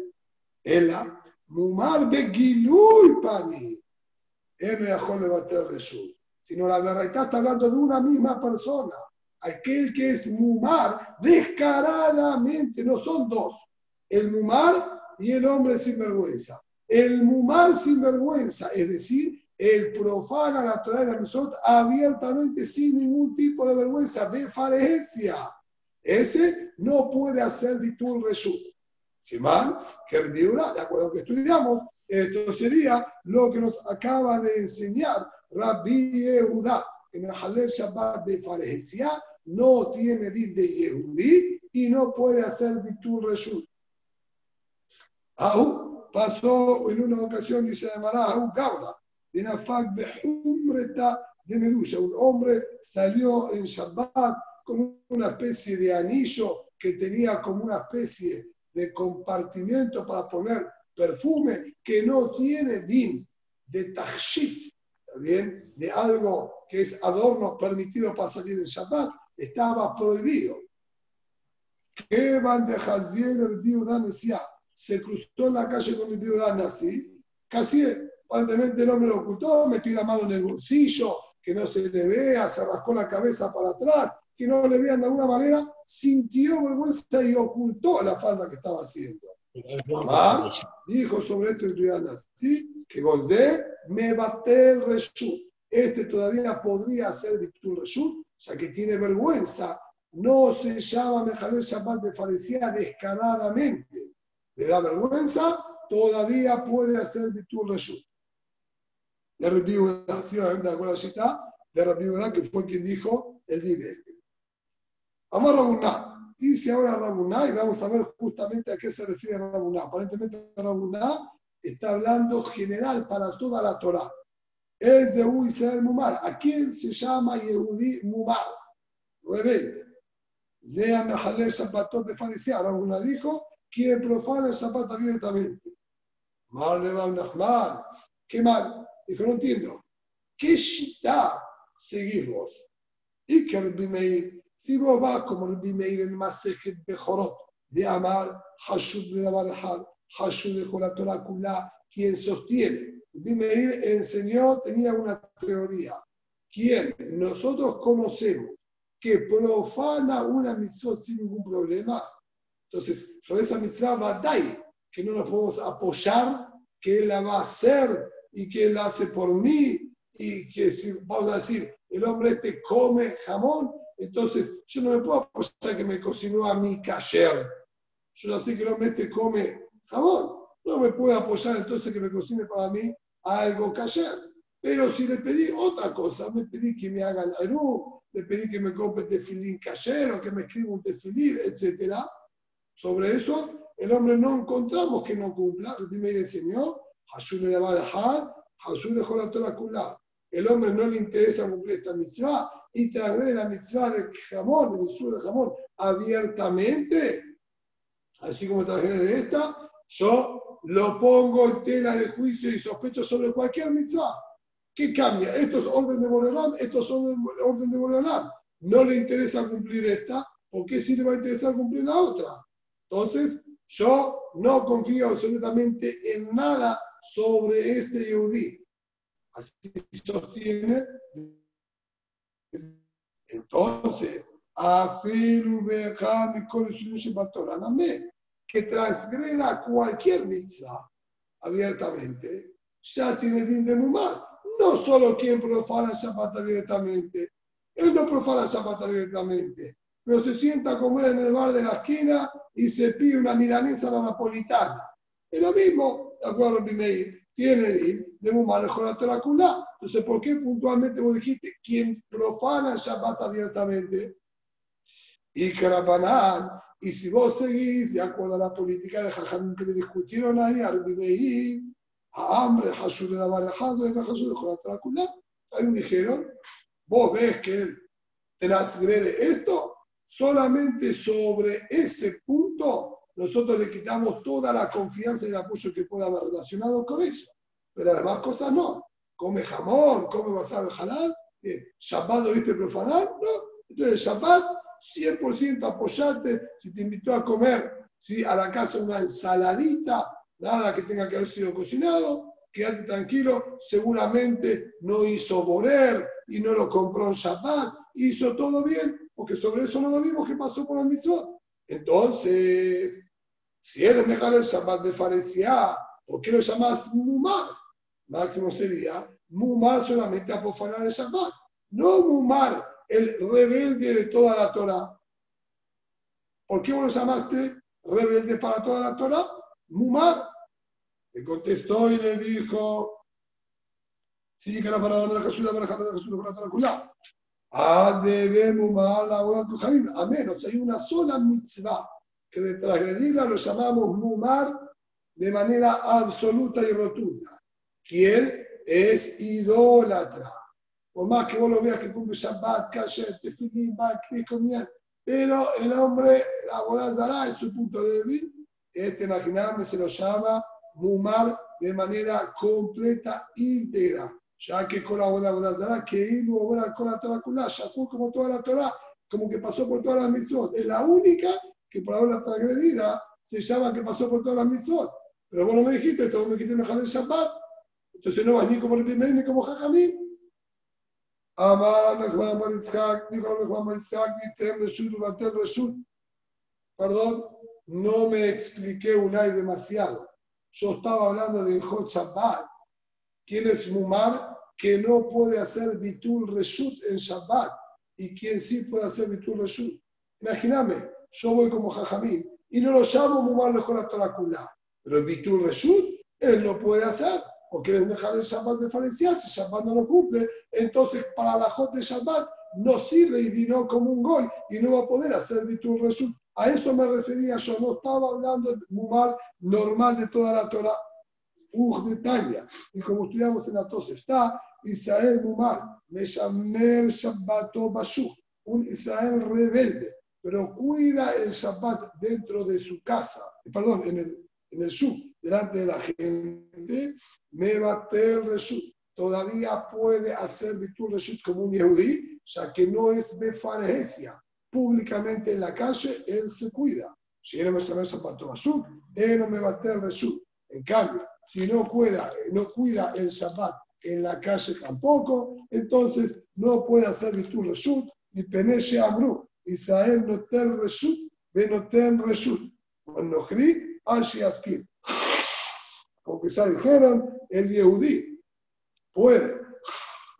la Mumar de Giluy Pani. Sino la verdad está hablando de una misma persona. Aquel que es mumar descaradamente, no son dos. El mumar y el hombre sin vergüenza. El mumar sin vergüenza, es decir, el profana la Torah de la abiertamente sin ningún tipo de vergüenza, de farecia. Ese no puede hacer Bitul Reshut. ¿Qué mal? Que de acuerdo a lo que estudiamos, esto sería lo que nos acaba de enseñar Rabbi Yehuda. En el Halel Shabbat de Faresia no tiene din de Yehudi y no puede hacer Bitul Reshut. Aún pasó en una ocasión, dice Mará, un cabra, de Nafak Behumreta de Medusa. Un hombre salió en Shabbat con una especie de anillo que tenía como una especie de compartimiento para poner perfume que no tiene din de tachit, bien? De algo que es adorno permitido para salir en Shabbat, estaba prohibido. ¿Qué van de Haziel el viuda Se cruzó en la calle con el viuda así, casi aparentemente el hombre lo ocultó, metió la mano en el bolsillo, que no se le vea, se rascó la cabeza para atrás, que no le vean de alguna manera, sintió vergüenza y ocultó la falta que estaba haciendo. Mamá dijo sobre este estudiante así, que Golde me bate el reshut. Este todavía podría hacer virtud reshut, ya que tiene vergüenza. No se llama Mejalel Shabbat de Farecía descaradamente. Le da vergüenza, todavía puede hacer virtud reshut. De Rabbi de acuerdo está, de Rabbi que fue quien dijo el día Amar Rabuná. Dice ahora Rabuná, y vamos a ver justamente a qué se refiere Rabuná. Aparentemente Rabuná está hablando general para toda la Torah. Es de Israel Mumar. ¿A quién se llama Yehudi Mumar? Rebelde. Zea Mehalel Shabbatot de Farisea. Rabuná dijo, quien profana el Shabbat abiertamente. Mal Nachman. ¿Qué mal? Dijo, no entiendo. ¿Qué shita seguimos? Y que el si vos vas como el Bimeir en Masejet Bejorot, de Amar, Hashud de Dabarajal, Hashud de Joratora quien sostiene. Bimeir enseñó, tenía una teoría. Quien nosotros conocemos que profana una mitzvah sin ningún problema, entonces sobre esa mitzvah va a que no nos podemos apoyar, que la va a hacer y que él hace por mí y que si vamos a decir, el hombre este come jamón, entonces, yo no me puedo apoyar que me cocinó a mi cayer. Yo no sé que no mete come jamón. No me puedo apoyar entonces que me cocine para mí algo cayer. Pero si le pedí otra cosa, me pedí que me hagan alú, le pedí que me compre tefilín cayer o que me escriba un tefilín, etc. Sobre eso, el hombre no encontramos que no cumpla. El me enseñó, El hombre no le interesa cumplir esta mitzvah y transgrede la mitzvah de jamón, el sur de jamón, abiertamente, así como transgrede esta, yo lo pongo en tela de juicio y sospecho sobre cualquier mitzvah. ¿Qué cambia? Esto es orden de Boreolam, esto es orden de Boreolam. No le interesa cumplir esta, ¿por qué sí le va a interesar cumplir la otra? Entonces, yo no confío absolutamente en nada sobre este Yehudi. Así sostiene entonces, que transgreda cualquier mitzvah abiertamente, ya tiene din de mumar. no solo quien profana Shabbat abiertamente, él no profana Shabbat abiertamente, pero se sienta a comer en el bar de la esquina y se pide una milanesa a la napolitana. Es lo mismo, acuerdo a Bimeir, tiene de un manejo la Torah Entonces, ¿por qué puntualmente vos dijiste quien profana Shabbat abiertamente? Y Karabanan, y si vos seguís de acuerdo a la política de Jajamín que le discutieron ahí, al Bimeir, a hambre, Hashur de Dabarajado, de Hashur de Torah ahí me dijeron, vos ves que él transgrede esto, solamente sobre ese punto nosotros le quitamos toda la confianza y el apoyo que pueda haber relacionado con eso. Pero además cosas no. Come jamón, come basado de halal. Bien, Shabbat lo viste profanar, no. Entonces Shabbat, 100% apoyarte si te invitó a comer ¿sí? a la casa una ensaladita, nada que tenga que haber sido cocinado, quédate tranquilo, seguramente no hizo borer y no lo compró en Shabbat, hizo todo bien, porque sobre eso no lo vimos que pasó por la misión. Entonces, si eres mejor el Shabbat de Faresia, ¿por qué lo llamas Mumar? Máximo sería Mumar solamente a profanar el Shabbat. No Mumar, el rebelde de toda la Torah. ¿Por qué vos lo llamaste rebelde para toda la Torah? Mumar. Le contestó y le dijo, sí, que la palabra de la de Jesús, la palabra de Jesús, Ah, debemos mal la a menos hay una sola mitzvah que de transgredirla lo llamamos mumar de manera absoluta y rotunda. ¿Quién es idólatra? Por más que vos lo veas que cumple Shabbat, Kasher, Tefilín, Bakri, pero el hombre, la boda dará en su punto débil. Este, imaginarme, se lo llama mumar de manera completa, íntegra ya que con la buena que iba con la Torah Kulá, Shakur como toda la Torah, como que pasó por todas las mitzvot. Es la única que por ahora transgredida se llama que pasó por todas las mitzvot. Pero vos no me dijiste, esto me dijiste mejor el Shabbat. Entonces no vas ni como el primer ni como Jajamín. Amar Juan Maritzhak, dijo Juan Maritzhak, ni Tem Reshut, Ulatem Reshut. Perdón, no me expliqué una y demasiado. Yo estaba hablando de Hot Shabbat. ¿Quién es Mumar? Que no puede hacer Bitul Reshut en Shabbat y quien sí puede hacer Bitul Reshut. Imagíname, yo voy como Jajamín y no lo llamo Mumar mejor a Torakula, pero Bitul Reshut él no puede hacer porque él es dejar el Shabbat diferencial, si Shabbat no lo cumple, entonces para la Jot de Shabbat no sirve y vino como un goy y no va a poder hacer Bitul Reshut. A eso me refería yo, no estaba hablando de Mumar normal de toda la Torah. Uj de Tanya. Y como estudiamos en la tos, está Israel Mumar, Meshamer Shabbato Bashu, un Israel rebelde, pero cuida el Shabbat dentro de su casa, perdón, en el, en el sub, delante de la gente, me el Reshut. Todavía puede hacer virtud Reshut como un Yehudi, ya que no es befaresia. Públicamente en la calle, él se cuida. Si él me sabe Shabbato Bashu, él no me va a Reshut. En cambio, si no cuida, no cuida el Shabbat en la calle tampoco, entonces no puede hacer virtud Reshut, ni Peneshe Amru, Israel no ten Reshut, no ten Reshut, cuando Gri, Ashi Porque ya dijeron, el Yehudí puede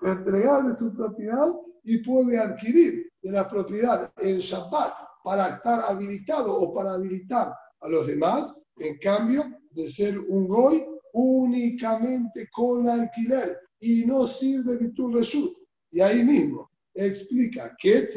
entregarle su propiedad y puede adquirir de la propiedad en Shabbat para estar habilitado o para habilitar a los demás, en cambio de ser un goy únicamente con alquiler y no sirve Bitul Reshut. Y ahí mismo explica qué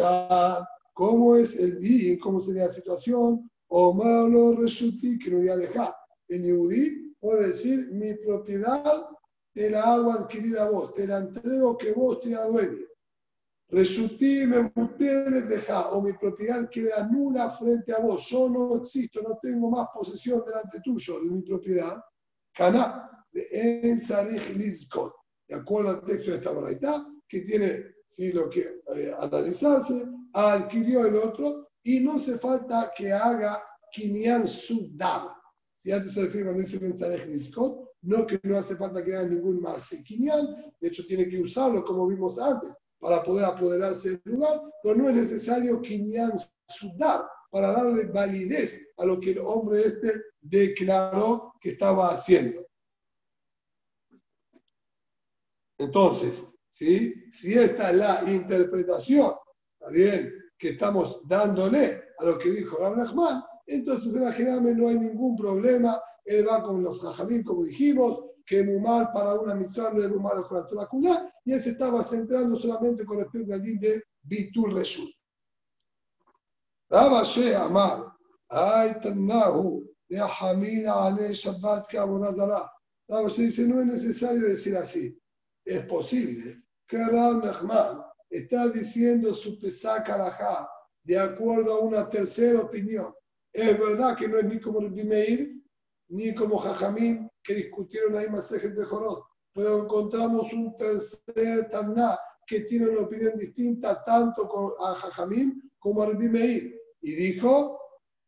cómo es el día, cómo sería la situación, o malo Reshuti que no alejar. El Yehudi puede decir: Mi propiedad te la hago adquirir a vos, te la entrego que vos te dueño. Reshuti me deja, o mi propiedad queda nula frente a vos. Yo no existo, no tengo más posesión delante tuyo de mi propiedad. Caná, de De acuerdo al texto de esta verdad, que tiene si lo que eh, analizarse, adquirió el otro y no hace falta que haga Kinyan Sudam. Si antes se refiere cuando dice Benzarech no que no hace falta que haga ningún más Kinyan, de hecho tiene que usarlo como vimos antes para poder apoderarse del lugar, pero no es necesario Kinyan Sudam para darle validez a lo que el hombre este declaró que estaba haciendo. Entonces, ¿sí? si esta es la interpretación, ¿está bien? Que estamos dándole a lo que dijo Rab entonces en la no hay ningún problema. Él va con los Jajamim, como dijimos, que Mumar para una mitzvah no es Mumar la Kulá, y él se estaba centrando solamente con respecto al din de Bitul Reshut. Rabba Amar, Ay Tannahu, de Hamina Ale Shabbat que Rabba dice, no es necesario decir así. Es posible que Nachman está diciendo su pesaca alajá de acuerdo a una tercera opinión. Es verdad que no es ni como el Bimeir, ni como Jajamim, que discutieron ahí Masejet de Jorot, pero encontramos un tercer Taná que tiene una opinión distinta tanto a Jajamim como Rabbi Meir. Y dijo,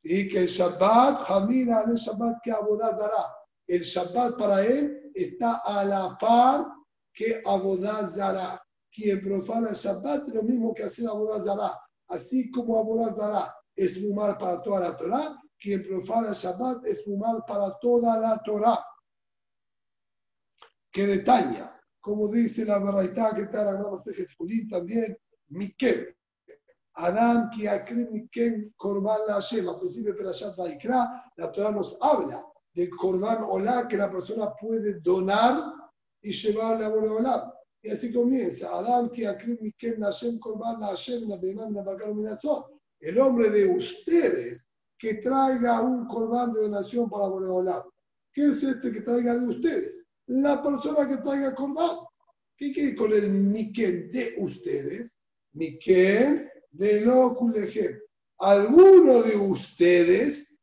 y que el Shabbat, Jamina el Shabbat que Abodazara. El Shabbat para él está a la par que Abodazara. Quien profana el Shabbat es lo mismo que hacer Abodazara. Así como Abodazara es mumar para toda la Torah, quien profana el Shabbat es mumar para toda la Torah que detalla, como dice la verdad que está en la Gran Julín también, Miquel. Adam ki mikem korban la. Al principio de Perashat Vaikra, la Torah nos habla del korban olá que la persona puede donar y llevarle a Boreolá. Y así comienza. Adam ki la Hashem korban la Hashem la la. El hombre de ustedes que traiga un korban de donación para Boreolá. ¿Qué es este que traiga de ustedes? la persona que traiga corbán. ¿Qué quiere con el Miquel de ustedes? Miquel de lo Alguno de ustedes,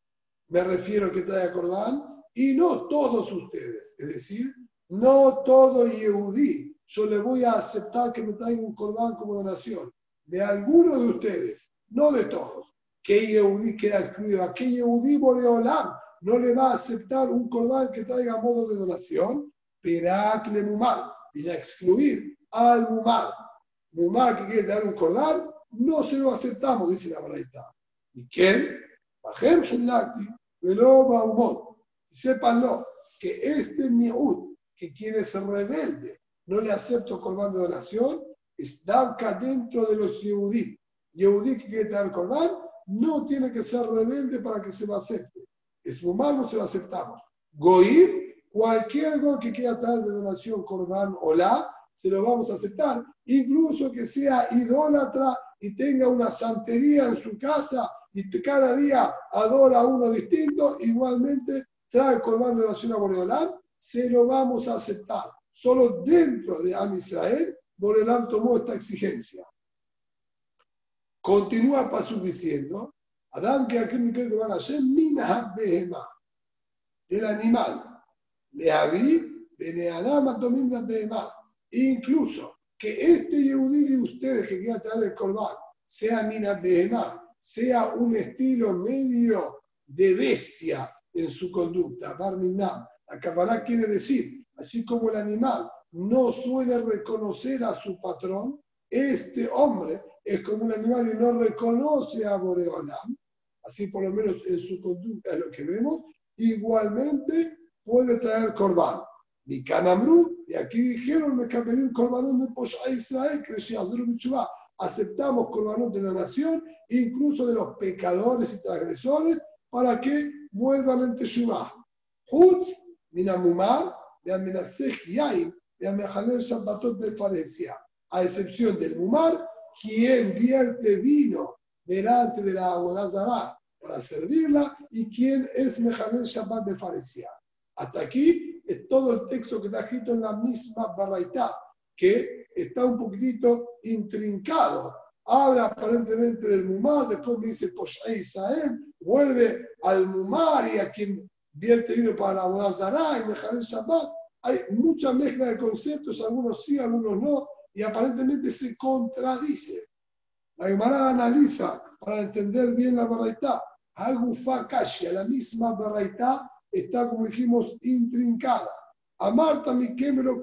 me refiero que traiga corbán, y no todos ustedes. Es decir, no todo Yehudí. Yo le voy a aceptar que me traiga un corbán como donación. De alguno de ustedes, no de todos. ¿Qué Yehudí queda excluido? ¿A qué Yehudí Boreolam no le va a aceptar un corbán que traiga modo de donación? Pirat Mumar, viene a excluir al Mumar. Mumar que quiere dar un cordal, no se lo aceptamos, dice la verdad. ¿Y quién? Bajem Hilakti, Velo Baumot. Sépanlo, que este Mi'ud, que quiere ser rebelde, no le acepto corbán de donación, está acá dentro de los Yehudí. Yehudí que quiere dar corbán, no tiene que ser rebelde para que se lo acepte. Es Mumar, no se lo aceptamos. Goim, Cualquier algo que quiera traer de donación Corban o la, se lo vamos a aceptar. Incluso que sea idólatra y tenga una santería en su casa y cada día adora a uno distinto, igualmente trae Corban de donación a Boreolán, se lo vamos a aceptar. Solo dentro de Am Israel, Boreolán tomó esta exigencia. Continúa Pasú diciendo, Adán que aquí me van a hacer, del animal Incluso que este Yehudí de ustedes que quiera traer el Corban sea Mina Behemá, sea un estilo medio de bestia en su conducta, Barminam. La quiere decir, así como el animal no suele reconocer a su patrón, este hombre es como un animal y no reconoce a Boreolam, así por lo menos en su conducta es lo que vemos, igualmente puede traer corbán. Ni Canamru, y aquí dijeron, me cambié un corbanón de a Israel, que decía, aceptamos corbanón de donación, incluso de los pecadores y transgresores, para que vuelvan en Teshuvah. Hutz, Minamumar, de Amenasej Yain, de Amejalel Shabbatot de Faresia, a excepción del Mumar, quien vierte vino delante de la Abodazara para servirla, y quien es Mejalel Shabbat de Faresia. Hasta aquí es todo el texto que está escrito en la misma Baraitá, que está un poquitito intrincado. Habla aparentemente del Mumar, después me dice Poshay Isael, vuelve al Mumar y a quien vierte vino para Abodazará y Mejalel Shabbat. Hay mucha mezcla de conceptos, algunos sí, algunos no, y aparentemente se contradice. La Gemara analiza para entender bien la Baraitá. Agufa Kashia, la misma Baraitá está, como dijimos, intrincada. A Marta, mi quemero,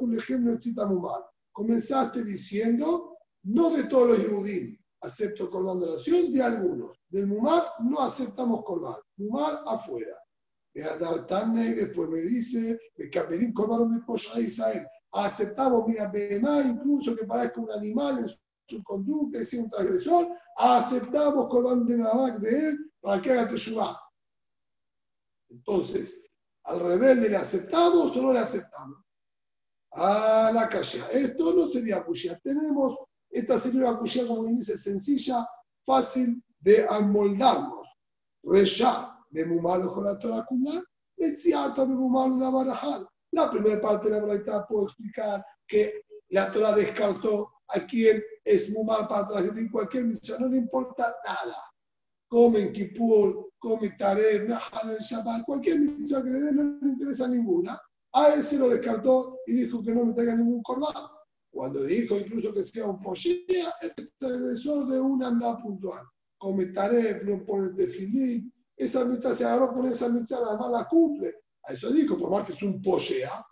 mal. Comenzaste diciendo, no de todos los judíos acepto Corban de nación, de algunos. Del Mumar no aceptamos Corban. Mumar afuera. Me a dar tan después me dice, me Corban mi a Israel. aceptamos, mira, Behemá, incluso que parezca un animal en su conducta y sea un transgresor, aceptamos Corban de Nabak de él para que haga Teshuvah. Entonces, al rebelde le aceptamos o no le aceptamos. A la calle. Esto no sería cuya. Tenemos, esta sería una como dice, sencilla, fácil de amoldarnos. Resha, Memumalo Torah Kumla, Metziata, Memumalo da Barajal. La primera parte de la verdad puedo explicar que la Torah descartó a quien es Mumar para transgredir cualquier misión, no le importa nada. Come en Kippur, come Taref, Nahal, Shabbat, cualquier misión que le dé no le interesa ninguna. A él se lo descartó y dijo que no me traiga ningún corbán. Cuando dijo incluso que sea un pollea, regresó de una andada puntual. Come Taref, no pone tefilín, esa misa se agarró con esa misa, además la cumple. A eso dijo, por más que es un pollea,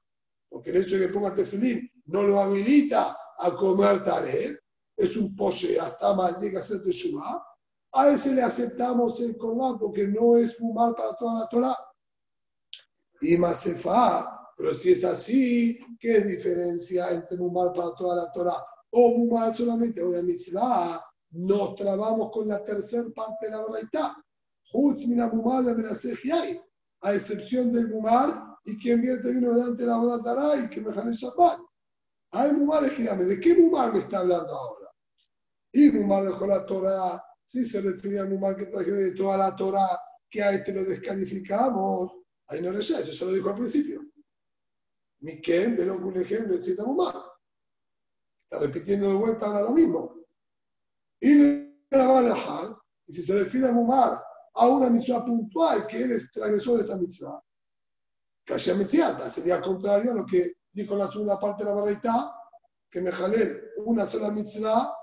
porque el hecho de que ponga tefilín no lo habilita a comer taref, es un pollea, hasta más llega a ser teshuva. A ese le aceptamos el corbán porque no es fumar para toda la Torah. Y Masefa, pero si es así, ¿qué diferencia entre mumar para toda la Torah o mumar solamente de mitzvah? Nos trabamos con la tercera parte de la verdad. A excepción del mumar y quien vierte vino delante de la boda y que me jale Shabbat. Hay mumar ¿de qué mumar me está hablando ahora? Y mumar dejó la Torah, si se refiere al mumar que traje de toda la Torah, que a este lo descalificamos. Ahí no le sé, eso lo dijo al principio. Miquel, velo un ejemplo, cita mumar. Está repitiendo de vuelta ahora lo mismo. Y le va a y si se refiere a mumar a una misión puntual, que él es transgresor de esta misión, que haya sería contrario a lo que dijo en la segunda parte de la verdad, que me jalé una sola mitzvah,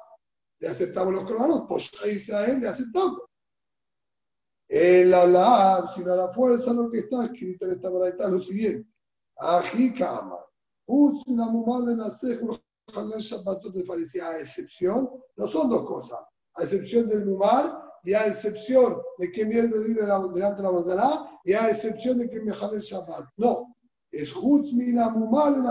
le aceptamos los corbanos, pues a Israel le aceptamos. El hablar, sino a la fuerza, lo que está escrito en esta verdad es lo siguiente. Ají kama. una mumar en de parecía a excepción, no son dos cosas, a excepción del mumar y a excepción de que viene delante de la bandera y a excepción de que me jale Shabbat. No, es Jutz mina mumar en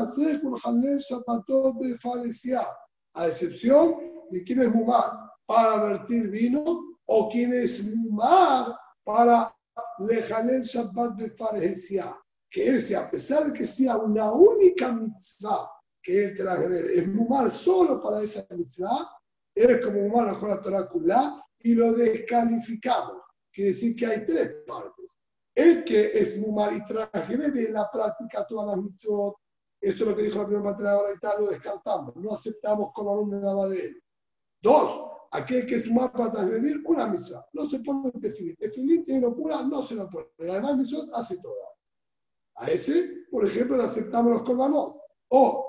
un jale Shabbatot de Faresia, a excepción de quien es mumar para vertir vino o quien es mumar para lejaler Shabbat de Faresia. Que él sea, a pesar de que sea una única mitzvah que él trae, es mumar solo para esa mitzvah, es como mumar la Torah y lo descalificamos. Quiere decir que hay tres partes. El que es mumar y de en la práctica todas las mitzvot, eso es lo que dijo la primera parte de la hora lo descartamos, no aceptamos con alumno de él. Dos, aquel que es mumar para transgredir una mitzvah, no se pone en tefilín. Tefilín tiene locura, no se lo pone. Pero además mitzvot hace todas. A ese, por ejemplo, le aceptamos los corbanos. O,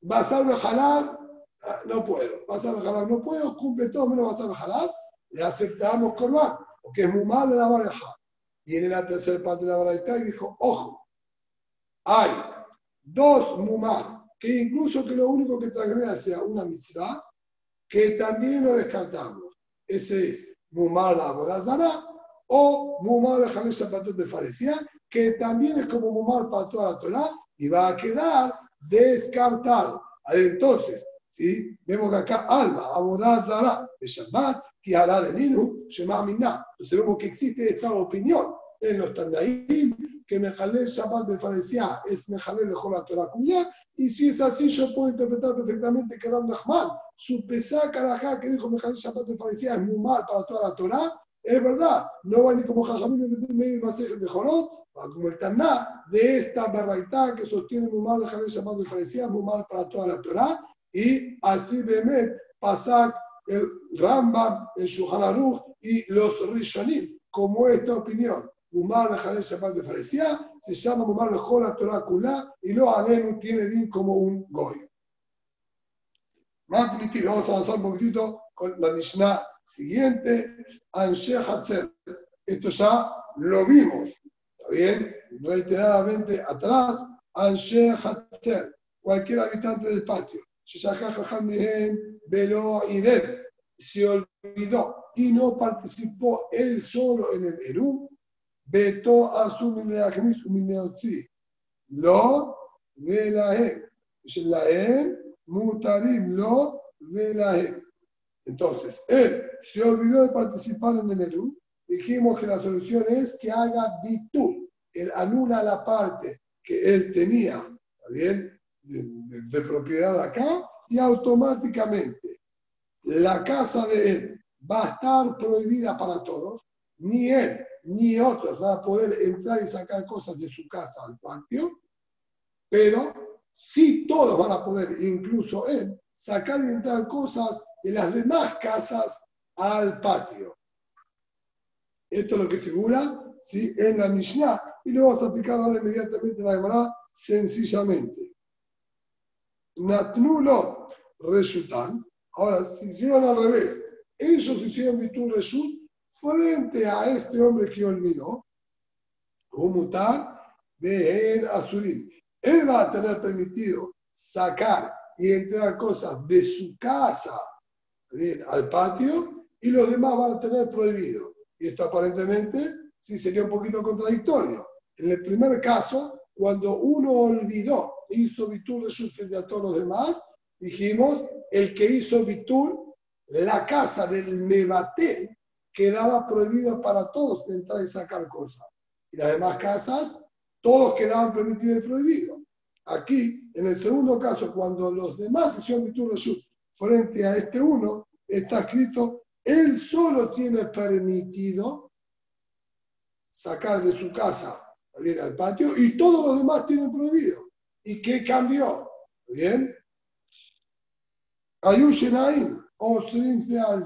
basar jalar, ah, no puedo. Basar jalar, no puedo, cumple todo menos basar jalar, le aceptamos corban, porque es muy mal, le da dejar. Y en la tercera parte de la baraita y dijo, ojo, hay dos mumar, que incluso que lo único que transgreda sea una mitzvah, que también lo descartamos. Ese es mumar la bodazara o mumar de Jalel Shabbatot de Faresía, que también es como mumar para toda la Torah y va a quedar descartado. Entonces, ¿sí? vemos que acá alma, abodazara de Shabbat, que hará de Ninu, Shema Minna. Entonces vemos que existe esta opinión en los Tandaim, que Mejalel Shabbat de Faresía es Mejalel mejor la Torah Kunya, y si es así, yo puedo interpretar perfectamente que Ram Nachman, su pesá carajá que dijo Mejalel Shabbat de Faresía es muy mal para toda la Torah, es verdad, no va ni como Jajamín medio de Jorot, va como el Taná de esta barraitá que sostiene muy mal Mejalel Shabbat de Faresía, muy mal para toda la Torah, y así Bemet, Pasak, el Rambam, el Shuhanaruch y los Rishonim, como esta opinión. Umar Jalel Shabbat de Faresía se llama Umar Jola Torah Kulá y lo Alenu tiene din como un Goy. Vamos a avanzar un poquitito con la Mishnah siguiente, Anshe Hatzer. Esto ya lo vimos, ¿está bien? Reiteradamente atrás, Anshe Hatzer, cualquier habitante del patio. Velo y se olvidó y no participó él solo en el Eru, Beto Asum Lo Velahem. Shelaem, Mutarim lo Velaem. Entonces, él se olvidó de participar en el Eru. Dijimos que la solución es que haga bitul. Él anula la parte que él tenía, ¿está bien? De, de propiedad acá y automáticamente la casa de él va a estar prohibida para todos. Ni él ni otros van a poder entrar y sacar cosas de su casa al patio, pero sí todos van a poder, incluso él, sacar y entrar cosas de las demás casas al patio. Esto es lo que figura ¿sí? en la Mishnah y lo vamos a aplicar ahora inmediatamente en la Gemara sencillamente. Natnulo resultan. Ahora, si hicieron al revés, ellos hicieron virtud Reshut frente a este hombre que olvidó, mutar de En Azurim. Él va a tener permitido sacar y entrar cosas de su casa al patio y los demás van a tener prohibido. Y esto aparentemente sí sería un poquito contradictorio. En el primer caso, cuando uno olvidó, hizo Bitul de frente a todos los demás, dijimos, el que hizo Bitul, la casa del Mebatel quedaba prohibido para todos de entrar y sacar cosas. Y las demás casas, todos quedaban permitidos y prohibidos. Aquí, en el segundo caso, cuando los demás hicieron Reshut frente a este uno, está escrito, él solo tiene permitido sacar de su casa bien, al patio y todos los demás tienen prohibido. ¿Y qué cambió? ¿Bien? Ayushenaim o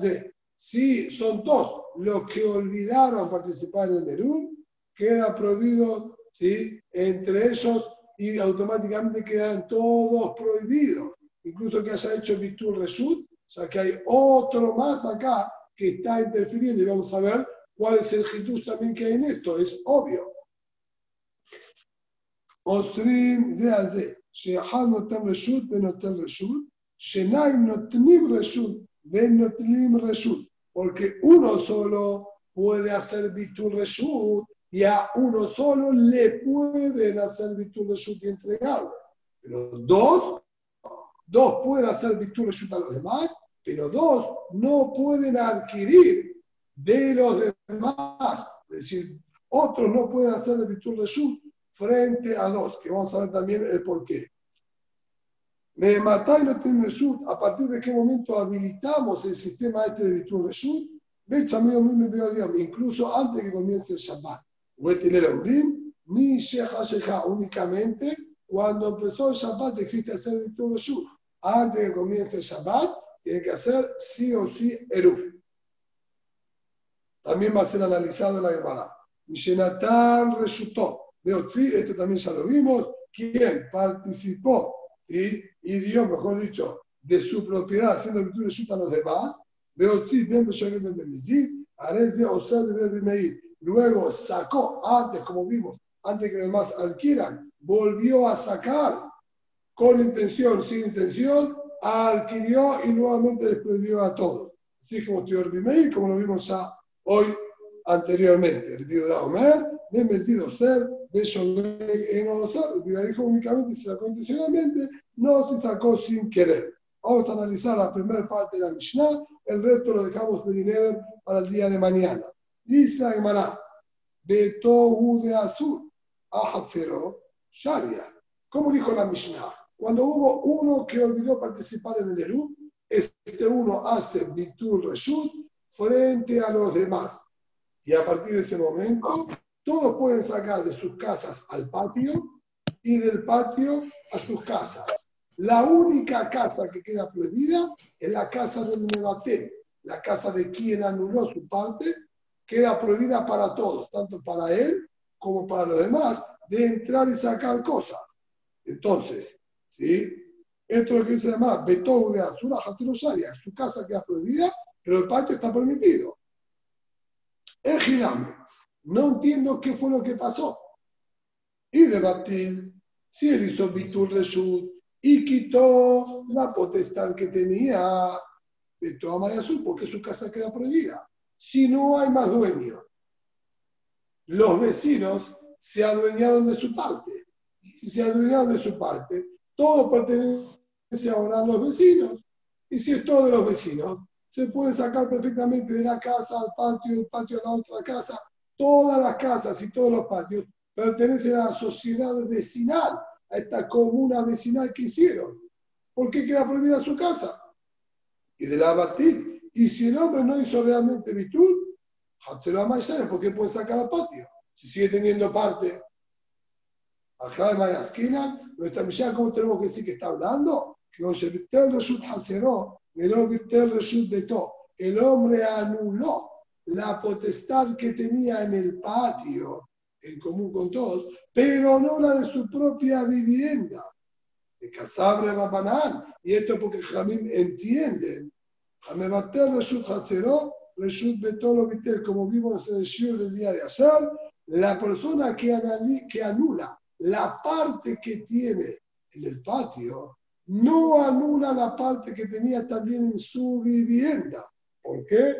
de Si son dos los que olvidaron participar en el Nerún, queda prohibido ¿sí? entre ellos y automáticamente quedan todos prohibidos. Incluso que haya hecho Vitul Resud, o sea que hay otro más acá que está interfiriendo y vamos a ver cuál es el hitus también que hay en esto, es obvio. Osrim de Aze, Shehan noten reshut, benoten reshut, Shenaim notnim ben notnim reshut, porque uno solo puede hacer Vitul Reshut y a uno solo le pueden hacer Vitul Reshut y entregarlo. Pero dos, dos pueden hacer Vitul Reshut a los demás, pero dos no pueden adquirir de los demás. Es decir, otros no pueden hacer el Vitul Reshut frente a dos, que vamos a ver también el porqué. Me matáis no tiene Reshut, a partir de qué momento habilitamos el sistema este de Vitul Reshut, incluso antes que comience el Shabbat. Mi Shecha Shecha, únicamente cuando empezó el Shabbat existe hacer Vitul Reshut. Antes de que comience el Shabbat, tiene que hacer sí o sí Eru. También va a ser analizado en la Gemara. Mishenatan Reshutó. esto también ya lo vimos. Quien participó y, y dio, mejor dicho, de su propiedad haciendo virtud Reshut a los demás. Beotzi, bien, Luego sacó, antes, como vimos, antes que los demás adquieran, volvió a sacar con intención, sin intención, adquirió y nuevamente les prohibió a todos. Así como estoy Bimeir, como lo vimos ya hoy anteriormente. El viuda Omer, bendecido ser, en. El dijo únicamente se sacó intencionalmente, no se sacó sin querer. Vamos a analizar la primera parte de la Mishnah, el resto lo dejamos para el día de mañana. Dice la Gemara, Beto de Azul, Ahatzero, Sharia. ¿Cómo dijo la Mishnah? Cuando hubo uno que olvidó participar en el Eru, este uno hace Bitul Reshut frente a los demás. Y a partir de ese momento, todos pueden sacar de sus casas al patio y del patio a sus casas. La única casa que queda prohibida es la casa del Nebaté, la casa de quien anuló su parte, queda prohibida para todos, tanto para él como para los demás, de entrar y sacar cosas. Entonces, ¿sí? Esto es lo que se llama Betou de Azura Haturosaria. Su casa queda prohibida, pero el patio está permitido. El girame. No entiendo qué fue lo que pasó. Y de Batil, si él hizo Bitul Reshut y quitó la potestad que tenía Betou de Azul, porque su casa queda prohibida. Si no hay más dueño, los vecinos se adueñaron de su parte. Si se adueñaron de su parte, todo pertenece ahora a los vecinos. Y si es todo de los vecinos, se puede sacar perfectamente de la casa al patio, el patio a la otra casa. Todas las casas y todos los patios pertenecen a la sociedad vecinal, a esta comuna vecinal que hicieron. ¿Por qué queda prohibida su casa? Y de la batir. Y si el hombre no hizo realmente virtud, se lo ¿por qué puede sacar al patio? Si sigue teniendo parte. A Jaime y esquina, nuestra misión, ¿cómo tenemos que decir que está hablando? Que el hombre anuló la potestad que tenía en el patio, en común con todos, pero no la de su propia vivienda. De Casabre Rabanán. Y esto porque Jamín entienden. Hamebater Reshut Hatzeró, Reshut Betolo Vitel, como vimos en el Shur del día de ayer, la persona que, que anula la parte que tiene en el patio, no anula la parte que tenía también en su vivienda. ¿Por qué?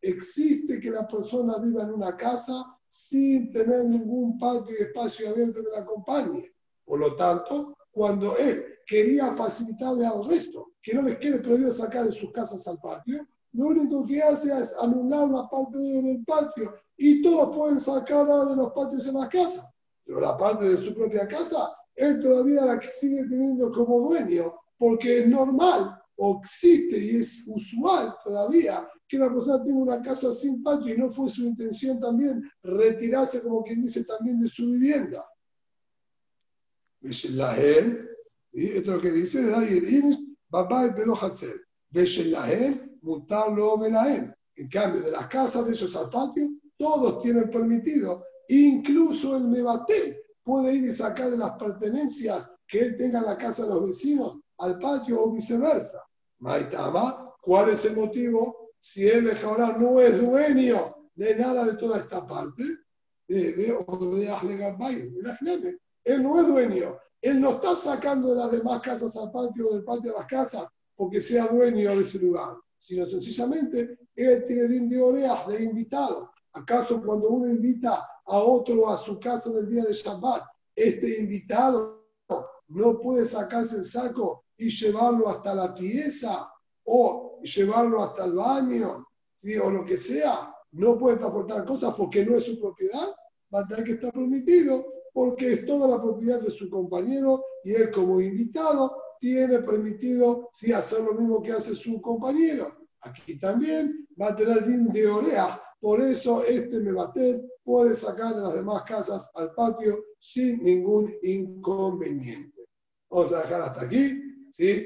Existe que la persona viva en una casa sin tener ningún patio y espacio abierto que la acompañe. Por lo tanto, cuando él quería facilitarle al resto, que no les quede prohibido sacar de sus casas al patio, lo único que hace es anular la parte del patio y todos pueden sacar de los patios en las casas. Pero la parte de su propia casa, él todavía la sigue teniendo como dueño, porque es normal o existe y es usual todavía que una persona tenga una casa sin patio y no fue su intención también retirarse, como quien dice, también de su vivienda. La esto es lo que dice, en cambio, de las casas de ellos al patio, todos tienen permitido, incluso el Mebaté puede ir y sacar de las pertenencias que él tenga en la casa de los vecinos al patio o viceversa. Maitama, ¿cuál es el motivo? Si él ahora no es dueño de nada de toda esta parte, él no es dueño. Él no está sacando de las demás casas al patio o del patio de las casas porque sea dueño de ese lugar, sino sencillamente él tiene de orejas de invitado. ¿Acaso cuando uno invita a otro a su casa en el día de Shabbat, este invitado no puede sacarse el saco y llevarlo hasta la pieza o llevarlo hasta el baño o lo que sea? No puede transportar cosas porque no es su propiedad. Va a tener que estar permitido porque es toda la propiedad de su compañero y él como invitado tiene permitido sí, hacer lo mismo que hace su compañero. Aquí también va a tener din de orea. Por eso este Mebatel puede sacar de las demás casas al patio sin ningún inconveniente. Vamos a dejar hasta aquí. ¿sí?